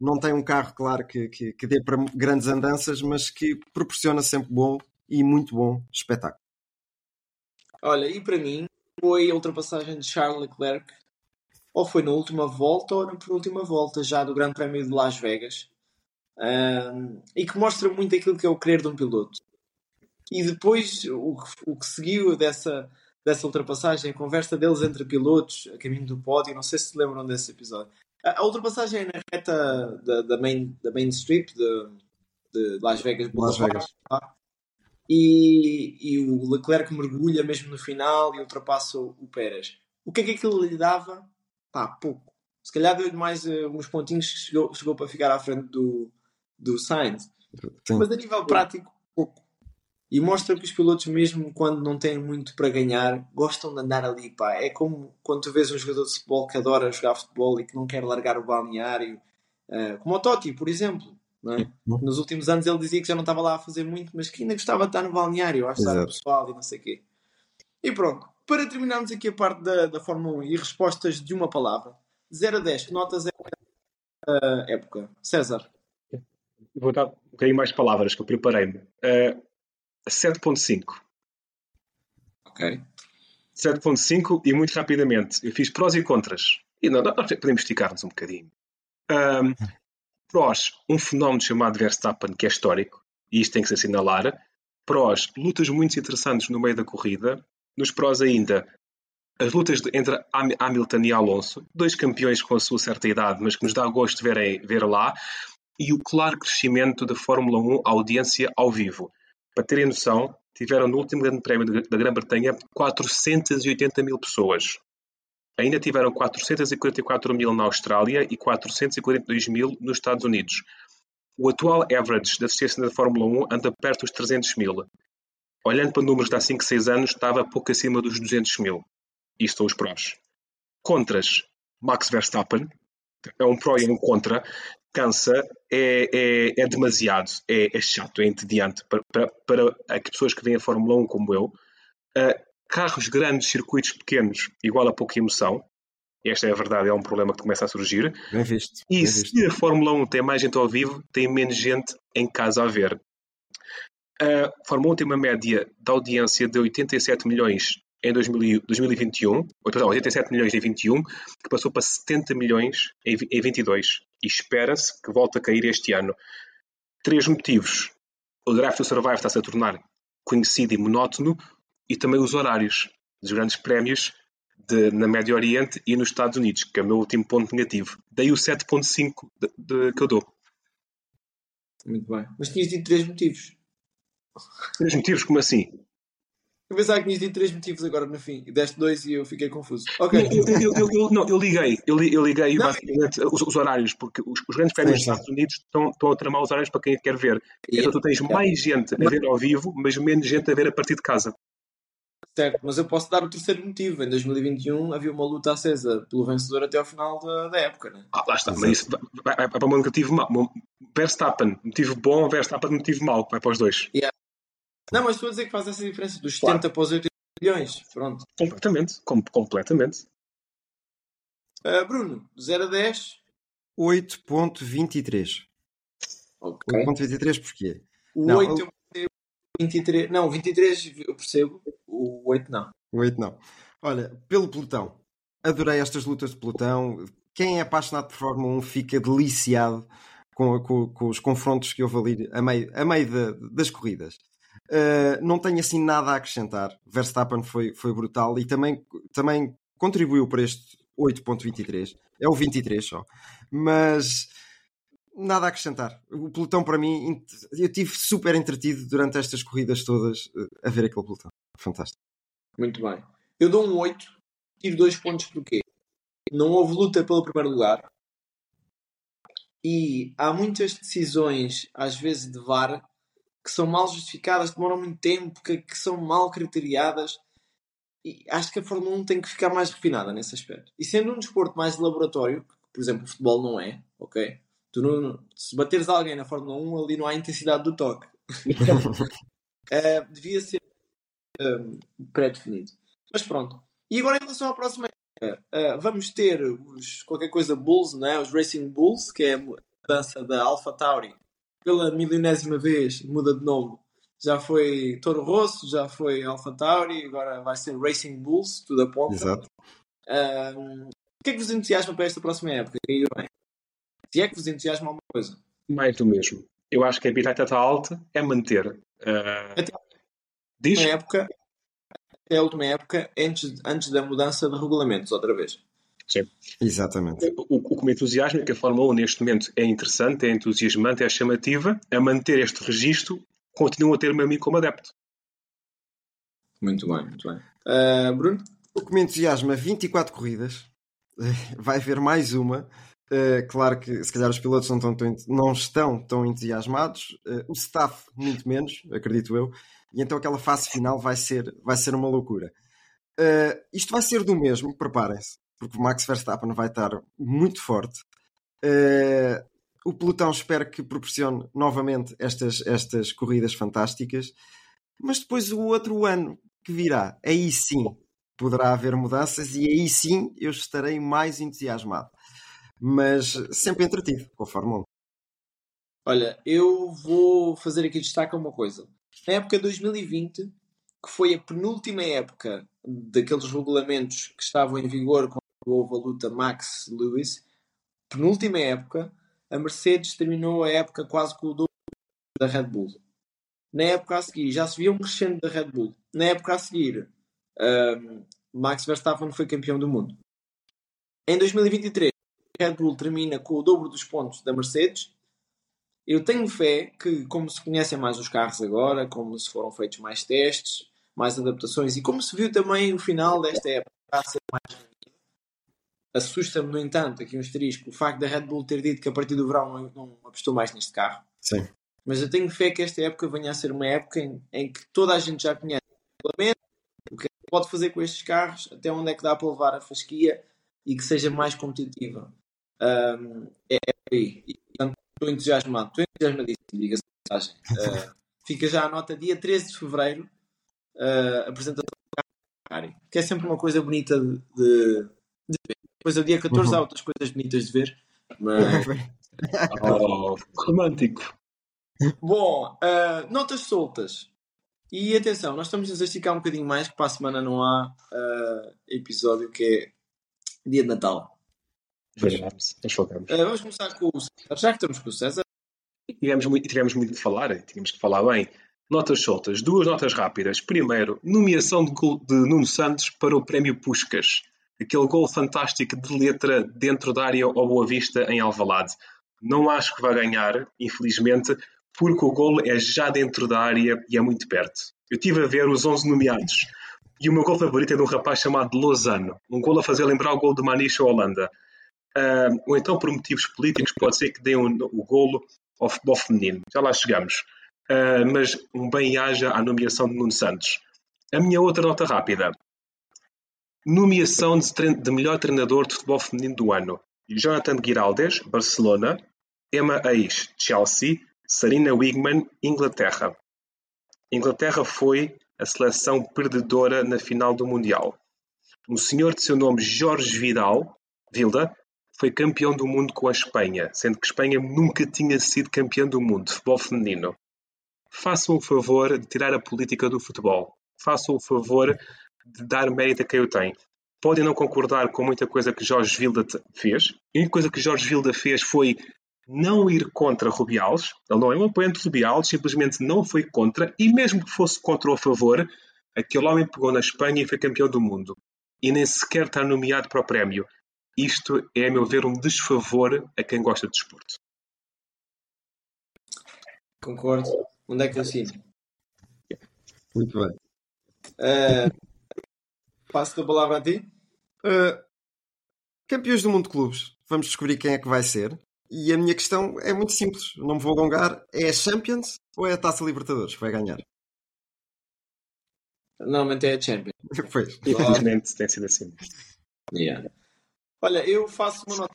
Não tem um carro, claro, que, que, que dê para grandes andanças, mas que proporciona sempre bom e muito bom espetáculo. Olha, e para mim foi a ultrapassagem de Charles Leclerc, ou foi na última volta ou na penúltima volta já do Grande Prémio de Las Vegas, um, e que mostra muito aquilo que é o querer de um piloto. E depois o, o que seguiu dessa, dessa ultrapassagem, a conversa deles entre pilotos a caminho do pódio. Não sei se se lembram desse episódio. A, a ultrapassagem é na reta da, da, main, da Main Strip de, de Las Vegas. Las Vegas. E, e o Leclerc mergulha mesmo no final e ultrapassa o, Pérez. O que é que aquilo lhe dava? Pá, pouco. Se calhar deu-lhe mais uh, uns pontinhos que chegou, chegou para ficar à frente do, do Sainz. Sim. Mas a nível prático. E mostra que os pilotos, mesmo quando não têm muito para ganhar, gostam de andar ali. Pá. É como quando tu vês um jogador de futebol que adora jogar futebol e que não quer largar o balneário. Uh, como o Totti, por exemplo. É? Nos últimos anos ele dizia que já não estava lá a fazer muito, mas que ainda gostava de estar no balneário, a no pessoal e não sei o quê. E pronto, para terminarmos aqui a parte da, da Fórmula 1 e respostas de uma palavra, 0 a 10, que notas é a época? César. Vou dar um bocadinho mais palavras que eu preparei-me. Uh, 7.5. Ok. 7.5 e muito rapidamente. Eu fiz prós e contras. E não, nós podemos esticar-nos um bocadinho. Um, prós, um fenómeno chamado Verstappen, que é histórico, e isto tem que se assinalar. Prós, lutas muito interessantes no meio da corrida. Nos prós ainda, as lutas entre Hamilton e Alonso, dois campeões com a sua certa idade, mas que nos dá gosto de ver, ver lá, e o claro crescimento da Fórmula 1 audiência ao vivo. Para terem noção, tiveram no último Grande Prémio da Grã-Bretanha 480 mil pessoas. Ainda tiveram 444 mil na Austrália e 442 mil nos Estados Unidos. O atual average da assistência da Fórmula 1 anda perto dos 300 mil. Olhando para números de há 5, 6 anos, estava pouco acima dos 200 mil. Isto são os prós. Contras, Max Verstappen. É um pró e um contra. Cansa, é, é, é demasiado, é, é, chato, é entediante para, para, para pessoas que veem a Fórmula 1 como eu. Uh, carros grandes, circuitos pequenos, igual a pouca emoção. Esta é a verdade, é um problema que começa a surgir. Bem visto. E bem se visto. a Fórmula 1 tem mais gente ao vivo, tem menos gente em casa a ver. A Fórmula 1 tem uma média de audiência de 87 milhões em 2000, 2021, perdão, 87 milhões em 21, que passou para 70 milhões em 22. E espera-se que volte a cair este ano. Três motivos. O Draft to Survive está-se a tornar conhecido e monótono, e também os horários dos grandes prémios de, na Médio Oriente e nos Estados Unidos, que é o meu último ponto negativo. Daí o 7.5 que eu dou. Muito bem. Mas tinhas dito três motivos. Três motivos? Como assim? Eu pensava que tinhas dito três motivos agora no fim. Deste dois e eu fiquei confuso. Ok. Eu, eu, eu, eu não, eu liguei. Eu, eu liguei Não, basicamente os, os horários, porque os, os grandes prémios dos. Estados Unidos estão, estão a tramar os horários para quem quer ver. E- Então tu tens mais gente a ver ao vivo, mas menos gente a ver a partir de casa. Certo, mas eu posso dar o terceiro motivo. Em 2021 havia uma luta acesa pelo vencedor até ao final da, da época, né? Ah, lá está, mas isso vai, vai, vai para um negativo mau. Verstappen, motivo bom, Verstappen, motivo mau. Vai para os dois. Não, mas estou a dizer que faz essa diferença dos Claro. 70 para os 80 milhões. Pronto. Completamente. Com, completamente. Ah, Bruno, de 0 a 10. 8.23. Ok. 8.23 porquê? O Não, 8 eu percebo. 23. Não, 23 eu percebo. O 8 não. O 8 não. Olha, pelo pelotão. Adorei estas lutas de pelotão. Quem é apaixonado por Fórmula 1 fica deliciado com, com- com os confrontos que houve ali a meio, a meio da- das corridas. Uh, não tenho assim nada a acrescentar. Verstappen foi, foi brutal e também, também contribuiu para este 8.23. É o 23 só. Mas nada a acrescentar. O pelotão para mim, eu tive super entretido durante estas corridas todas uh, a ver aquele pelotão. Fantástico. Muito bem. Eu dou um 8. Tiro dois pontos porquê? Não houve luta pelo primeiro lugar. E há muitas decisões, às vezes de VAR, que são mal justificadas, que demoram muito tempo, que, que são mal criteriadas. E acho que a Fórmula 1 tem que ficar mais refinada nesse aspecto. E sendo um desporto mais de laboratório, que, por exemplo, o futebol não é, ok? Tu não, se bateres alguém na Fórmula 1, ali não há intensidade do toque. Eh, devia ser um, pré-definido. Mas pronto. E agora em relação à próxima uh, vamos ter os qualquer coisa Bulls, né? os Racing Bulls, que é a mudança da Alpha Tauri pela milionésima vez, muda de nome. Já foi Toro Rosso, já foi Alpha Tauri, agora vai ser Racing Bulls, tudo aponta. Exato. Um, o que é que vos entusiasma para esta próxima época? E bem, se é que vos entusiasma alguma coisa? Mais do mesmo. Eu acho que a bitata está alta, é manter. Uh, Até diz? época é a última época antes, antes da mudança de regulamentos, outra vez. Sim. Exatamente. O, o que me entusiasma é que a Fórmula 1 neste momento é interessante, é entusiasmante, é chamativa. A manter este registro, continuo a ter-me a mim como adepto. Muito bem, muito bem. Uh, Bruno? O que me entusiasma, 24 corridas. Vai haver mais uma. Uh, claro que se calhar os pilotos não, tão, tão, não estão tão entusiasmados, uh, o staff muito menos, acredito eu, e então aquela fase final vai ser, vai ser uma loucura. Uh, isto vai ser do mesmo, preparem-se, porque o Max Verstappen vai estar muito forte. o pelotão espero que proporcione novamente estas, estas corridas fantásticas, mas depois o outro ano que virá, aí sim poderá haver mudanças e aí sim eu estarei mais entusiasmado mas sempre entretido com a Fórmula 1. Olha, eu vou fazer aqui destaque uma coisa. Na época de 2020, que foi a penúltima época daqueles regulamentos que estavam em vigor quando houve a luta Max Lewis, penúltima época, a Mercedes terminou a época quase com o dobro da Red Bull. Na época a seguir, já se via um crescendo da Red Bull. Na época a seguir, um, Max Verstappen foi campeão do mundo. Em 2023, Red Bull termina com o dobro dos pontos da Mercedes. Eu tenho fé que, como se conhecem mais os carros agora, como se foram feitos mais testes, mais adaptações e como se viu também o final desta época a ser mais Assusta-me, no entanto, aqui um asterisco, o facto da Red Bull ter dito que a partir do verão não, não apostou mais neste carro. Sim. Mas eu tenho fé que esta época venha a ser uma época em, em que toda a gente já conhece o regulamento, o que é pode fazer com estes carros, até onde é que dá para levar a fasquia e que seja mais competitiva. Um, é, é aí. estou entusiasmado. Estou entusiasmadíssimo, diga-se a mensagem. Uh, fica já a nota dia 13 de fevereiro, uh, apresentação do Ferrari, que é sempre uma coisa bonita de, de. Depois, o dia 14, uhum. há outras coisas bonitas de ver. Mas... oh, romântico. Bom, uh, notas soltas. E atenção, nós estamos a esticar um bocadinho mais, que para a semana não há uh, episódio que é dia de Natal. Vamos, vamos Uh, vamos começar com o César. Já que estamos com o César. Tivemos muito, tivemos muito de falar, tínhamos que falar bem. Notas soltas, duas notas rápidas. Primeiro, nomeação de, de Nuno Santos para o Prémio Puscas. Aquele gol fantástico de letra dentro da área ao Boa Vista em Alvalade. Não acho que vai ganhar, infelizmente, porque o gol é já dentro da área e é muito perto. Eu estive a ver os 11 nomeados e o meu gol favorito é de um rapaz chamado Lozano. Um gol a fazer lembrar o gol de Maniche Holanda. Uh, ou então por motivos políticos pode ser que dê um, o golo ao futebol feminino. Já lá chegamos. Uh, mas um bem-aja à nomeação de Nuno Santos. A minha outra nota rápida. Nomeação de, de melhor treinador de futebol feminino do ano. Jonathan Giraldes, Barcelona. Emma Eis, Chelsea. Sarina Wigman, Inglaterra. Inglaterra foi a seleção perdedora na final do Mundial. Um senhor de seu nome Jorge Vidal, Vilda, foi campeão do mundo com a Espanha, sendo que Espanha nunca tinha sido campeão do mundo de futebol feminino. Façam o favor de tirar a política do futebol. Façam o favor de dar mérito a quem o tem. Podem não concordar com muita coisa que Jorge Vilda fez. A única coisa que Jorge Vilda fez foi não ir contra Rubiales. Ele não é um apoiante de Rubiales, simplesmente não foi contra. E mesmo que fosse contra ou a favor, aquele homem pegou na Espanha e foi campeão do mundo. E nem sequer está nomeado para o prémio. Isto é, a meu ver, um desfavor a quem gosta de desporto. Concordo. Onde é que eu assino? Muito bem. Uh, passo a palavra a ti. Uh, campeões do mundo de clubes. Vamos descobrir quem é que vai ser. E a minha questão é muito simples. Não me vou alongar. É a Champions ou é a Taça Libertadores que vai ganhar? Normalmente é a Champions. pois. Infelizmente tem sido assim. Yeah. Olha, eu faço uma nota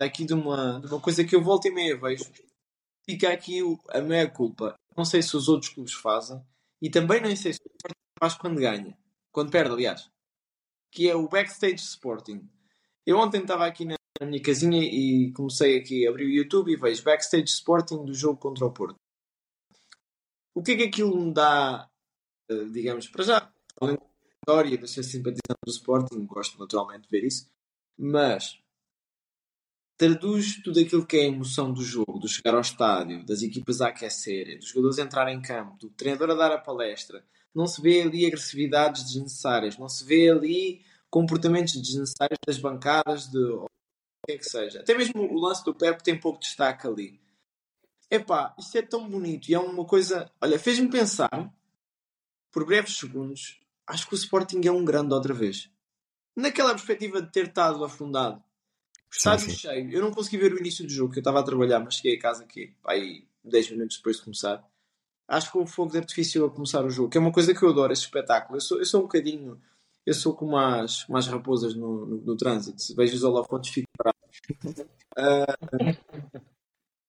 aqui de uma, de uma coisa que eu volto e meia vejo. Fica aqui a minha culpa. Não sei se os outros clubes fazem. E também não sei se o Sporting faz quando ganha. Quando perde, aliás. Que é o Backstage Sporting. Eu ontem estava aqui na, minha casinha e comecei aqui a abrir o YouTube e vejo Backstage Sporting do jogo contra o Porto. O que é que aquilo me dá, eh, digamos, para já, além da história de ser simpatizante do Sporting, gosto naturalmente de ver isso, mas traduz tudo aquilo que é a emoção do jogo, do chegar ao estádio, das equipas a aquecerem, dos jogadores a entrar em campo, do treinador a dar a palestra. Não se vê ali agressividades desnecessárias, não se vê ali comportamentos desnecessários das bancadas, de o que é que seja. Até mesmo o lance do Pep tem pouco destaque ali. Epá, isto é tão bonito e é uma coisa. Olha, fez-me pensar, por breves segundos, acho que o Sporting é um grande outra vez. Naquela perspectiva de ter estado afundado. Estádio cheio. Eu não consegui ver o início do jogo, que eu estava a trabalhar, mas cheguei a casa aqui, pá, aí 10 minutos depois de começar. Acho que houve fogo de artifício a começar o jogo, que é uma coisa que eu adoro, esse espetáculo. Eu sou, eu sou um bocadinho. Eu sou como as, como as raposas no, no, no trânsito. Se vejo os holofotes, fico parado. Uh,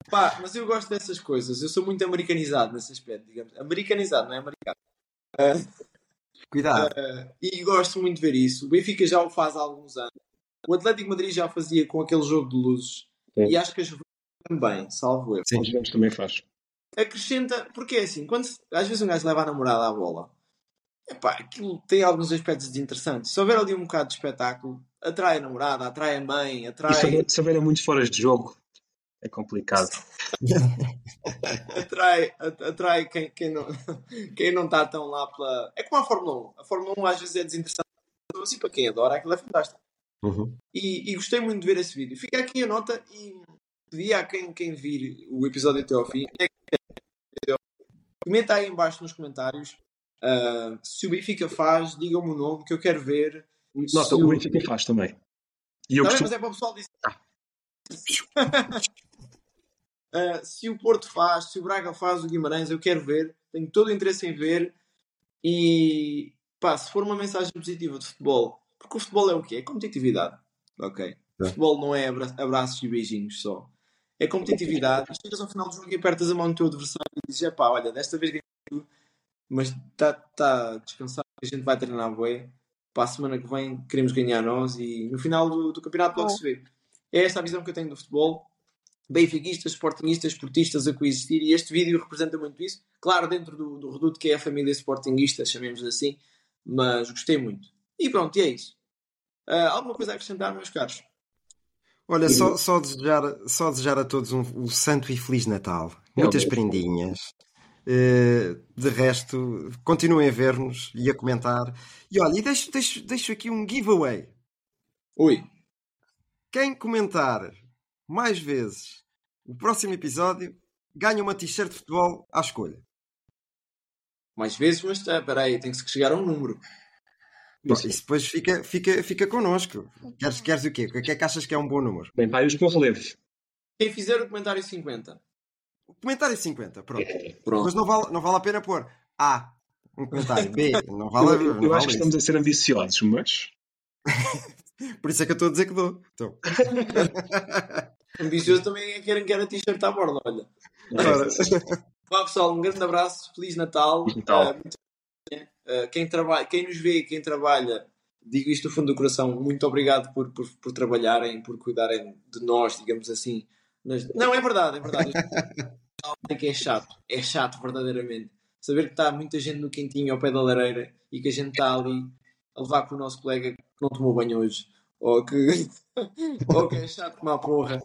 pá, mas eu gosto dessas coisas. Eu sou muito americanizado nesse aspecto, digamos. Americanizado, não é americano. Uh, Cuidado. Uh, e gosto muito de ver isso. O Benfica já o faz há alguns anos. O Atlético Madrid já fazia com aquele jogo de luzes. Sim. E acho que a Juventus também, salvo eu. Sim, a Juventus também faz. Acrescenta, porque é assim, quando às vezes um gajo leva a namorada à bola, epá, aquilo tem alguns aspectos interessantes. Se houver ali um bocado de espetáculo, atrai a namorada, atrai a mãe, atrai. E se houver muitos fora de jogo, é complicado. atrai atrai quem, quem, não, quem não está tão lá pela. É como a Fórmula 1. A Fórmula 1 às vezes é desinteressante, mas assim, para quem adora, aquilo é fantástico. Uhum. E, e, gostei muito de ver esse vídeo. Fica aqui a nota e pedi a quem, quem vir o episódio até ao fim. Comenta aí embaixo nos comentários uh, se o Benfica faz, digam-me o nome que eu quero ver. Nota, o Benfica faz também. E eu também, costumo... mas é para o pessoal dizer. uh, se o Porto faz, se o Braga faz, o Guimarães, eu quero ver. Tenho todo o interesse em ver. E pá, se for uma mensagem positiva de futebol porque o futebol é o quê? É competitividade. Ok? O futebol não é abra abraços e beijinhos só. É competitividade. Chegas ao final do jogo e apertas a mão do teu adversário e dizes: pá, olha, desta vez ganhei mas está tá descansado. A gente vai treinar boia. Para a semana que vem queremos ganhar nós e no final do, do campeonato logo se vê. É esta a visão que eu tenho do futebol. Benfiquistas, sportingistas, esportistas a coexistir e este vídeo representa muito isso. Claro, dentro do, do reduto que é a família sportinguista, chamemos assim, mas gostei muito. E pronto, e é isso. Uh, alguma coisa a acrescentar, meus caros? Olha, só, só, desejar, só desejar a todos um, um santo e feliz Natal. Muitas prendinhas. Uh, de resto, continuem a ver-nos e a comentar. E olha, e deixo, deixo, deixo aqui um giveaway. Ui. Quem comentar mais vezes o próximo episódio ganha uma t-shirt de futebol à escolha. Mais vezes, mas espera aí, tem que chegar a um número. Isso, isso depois fica, fica, fica connosco. Queres, queres o quê? O que é que achas que é um bom número? Bem, vai os com relevo. Quem fizer o comentário 50. O comentário 50, pronto. pronto. Mas não vale, não vale a pena pôr A, um comentário, B, não vale Eu, não eu vale acho que estamos a ser ambiciosos, mas. Por isso é que eu estou a dizer que dou. Então. Ambicioso também é querem que era t-shirt à borda, olha. Vá pessoal, um grande abraço, Feliz Natal. Natal. Uh, Uh, quem, trabalha, quem nos vê, quem trabalha, digo isto do fundo do coração, muito obrigado por, por, por trabalharem, por cuidarem de nós, digamos assim. Nas... Não, é verdade, é verdade. é que é chato, é chato verdadeiramente. Saber que está muita gente no quentinho ao pé da lareira e que a gente está ali a levar com o nosso colega que não tomou banho hoje, ou que, ou que é chato como a porra.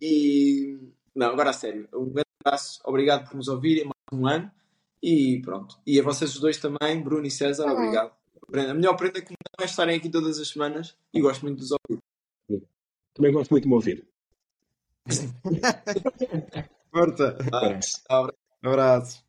E não, agora a sério, um grande abraço, obrigado por nos ouvirem mais um ano. E pronto. E a vocês os dois também, Bruno e César, uhum. obrigado. A melhor prenda que me dão é estarem aqui todas as semanas e gosto muito de os ouvir. Também gosto muito de me ouvir. Força. Ah, abraço.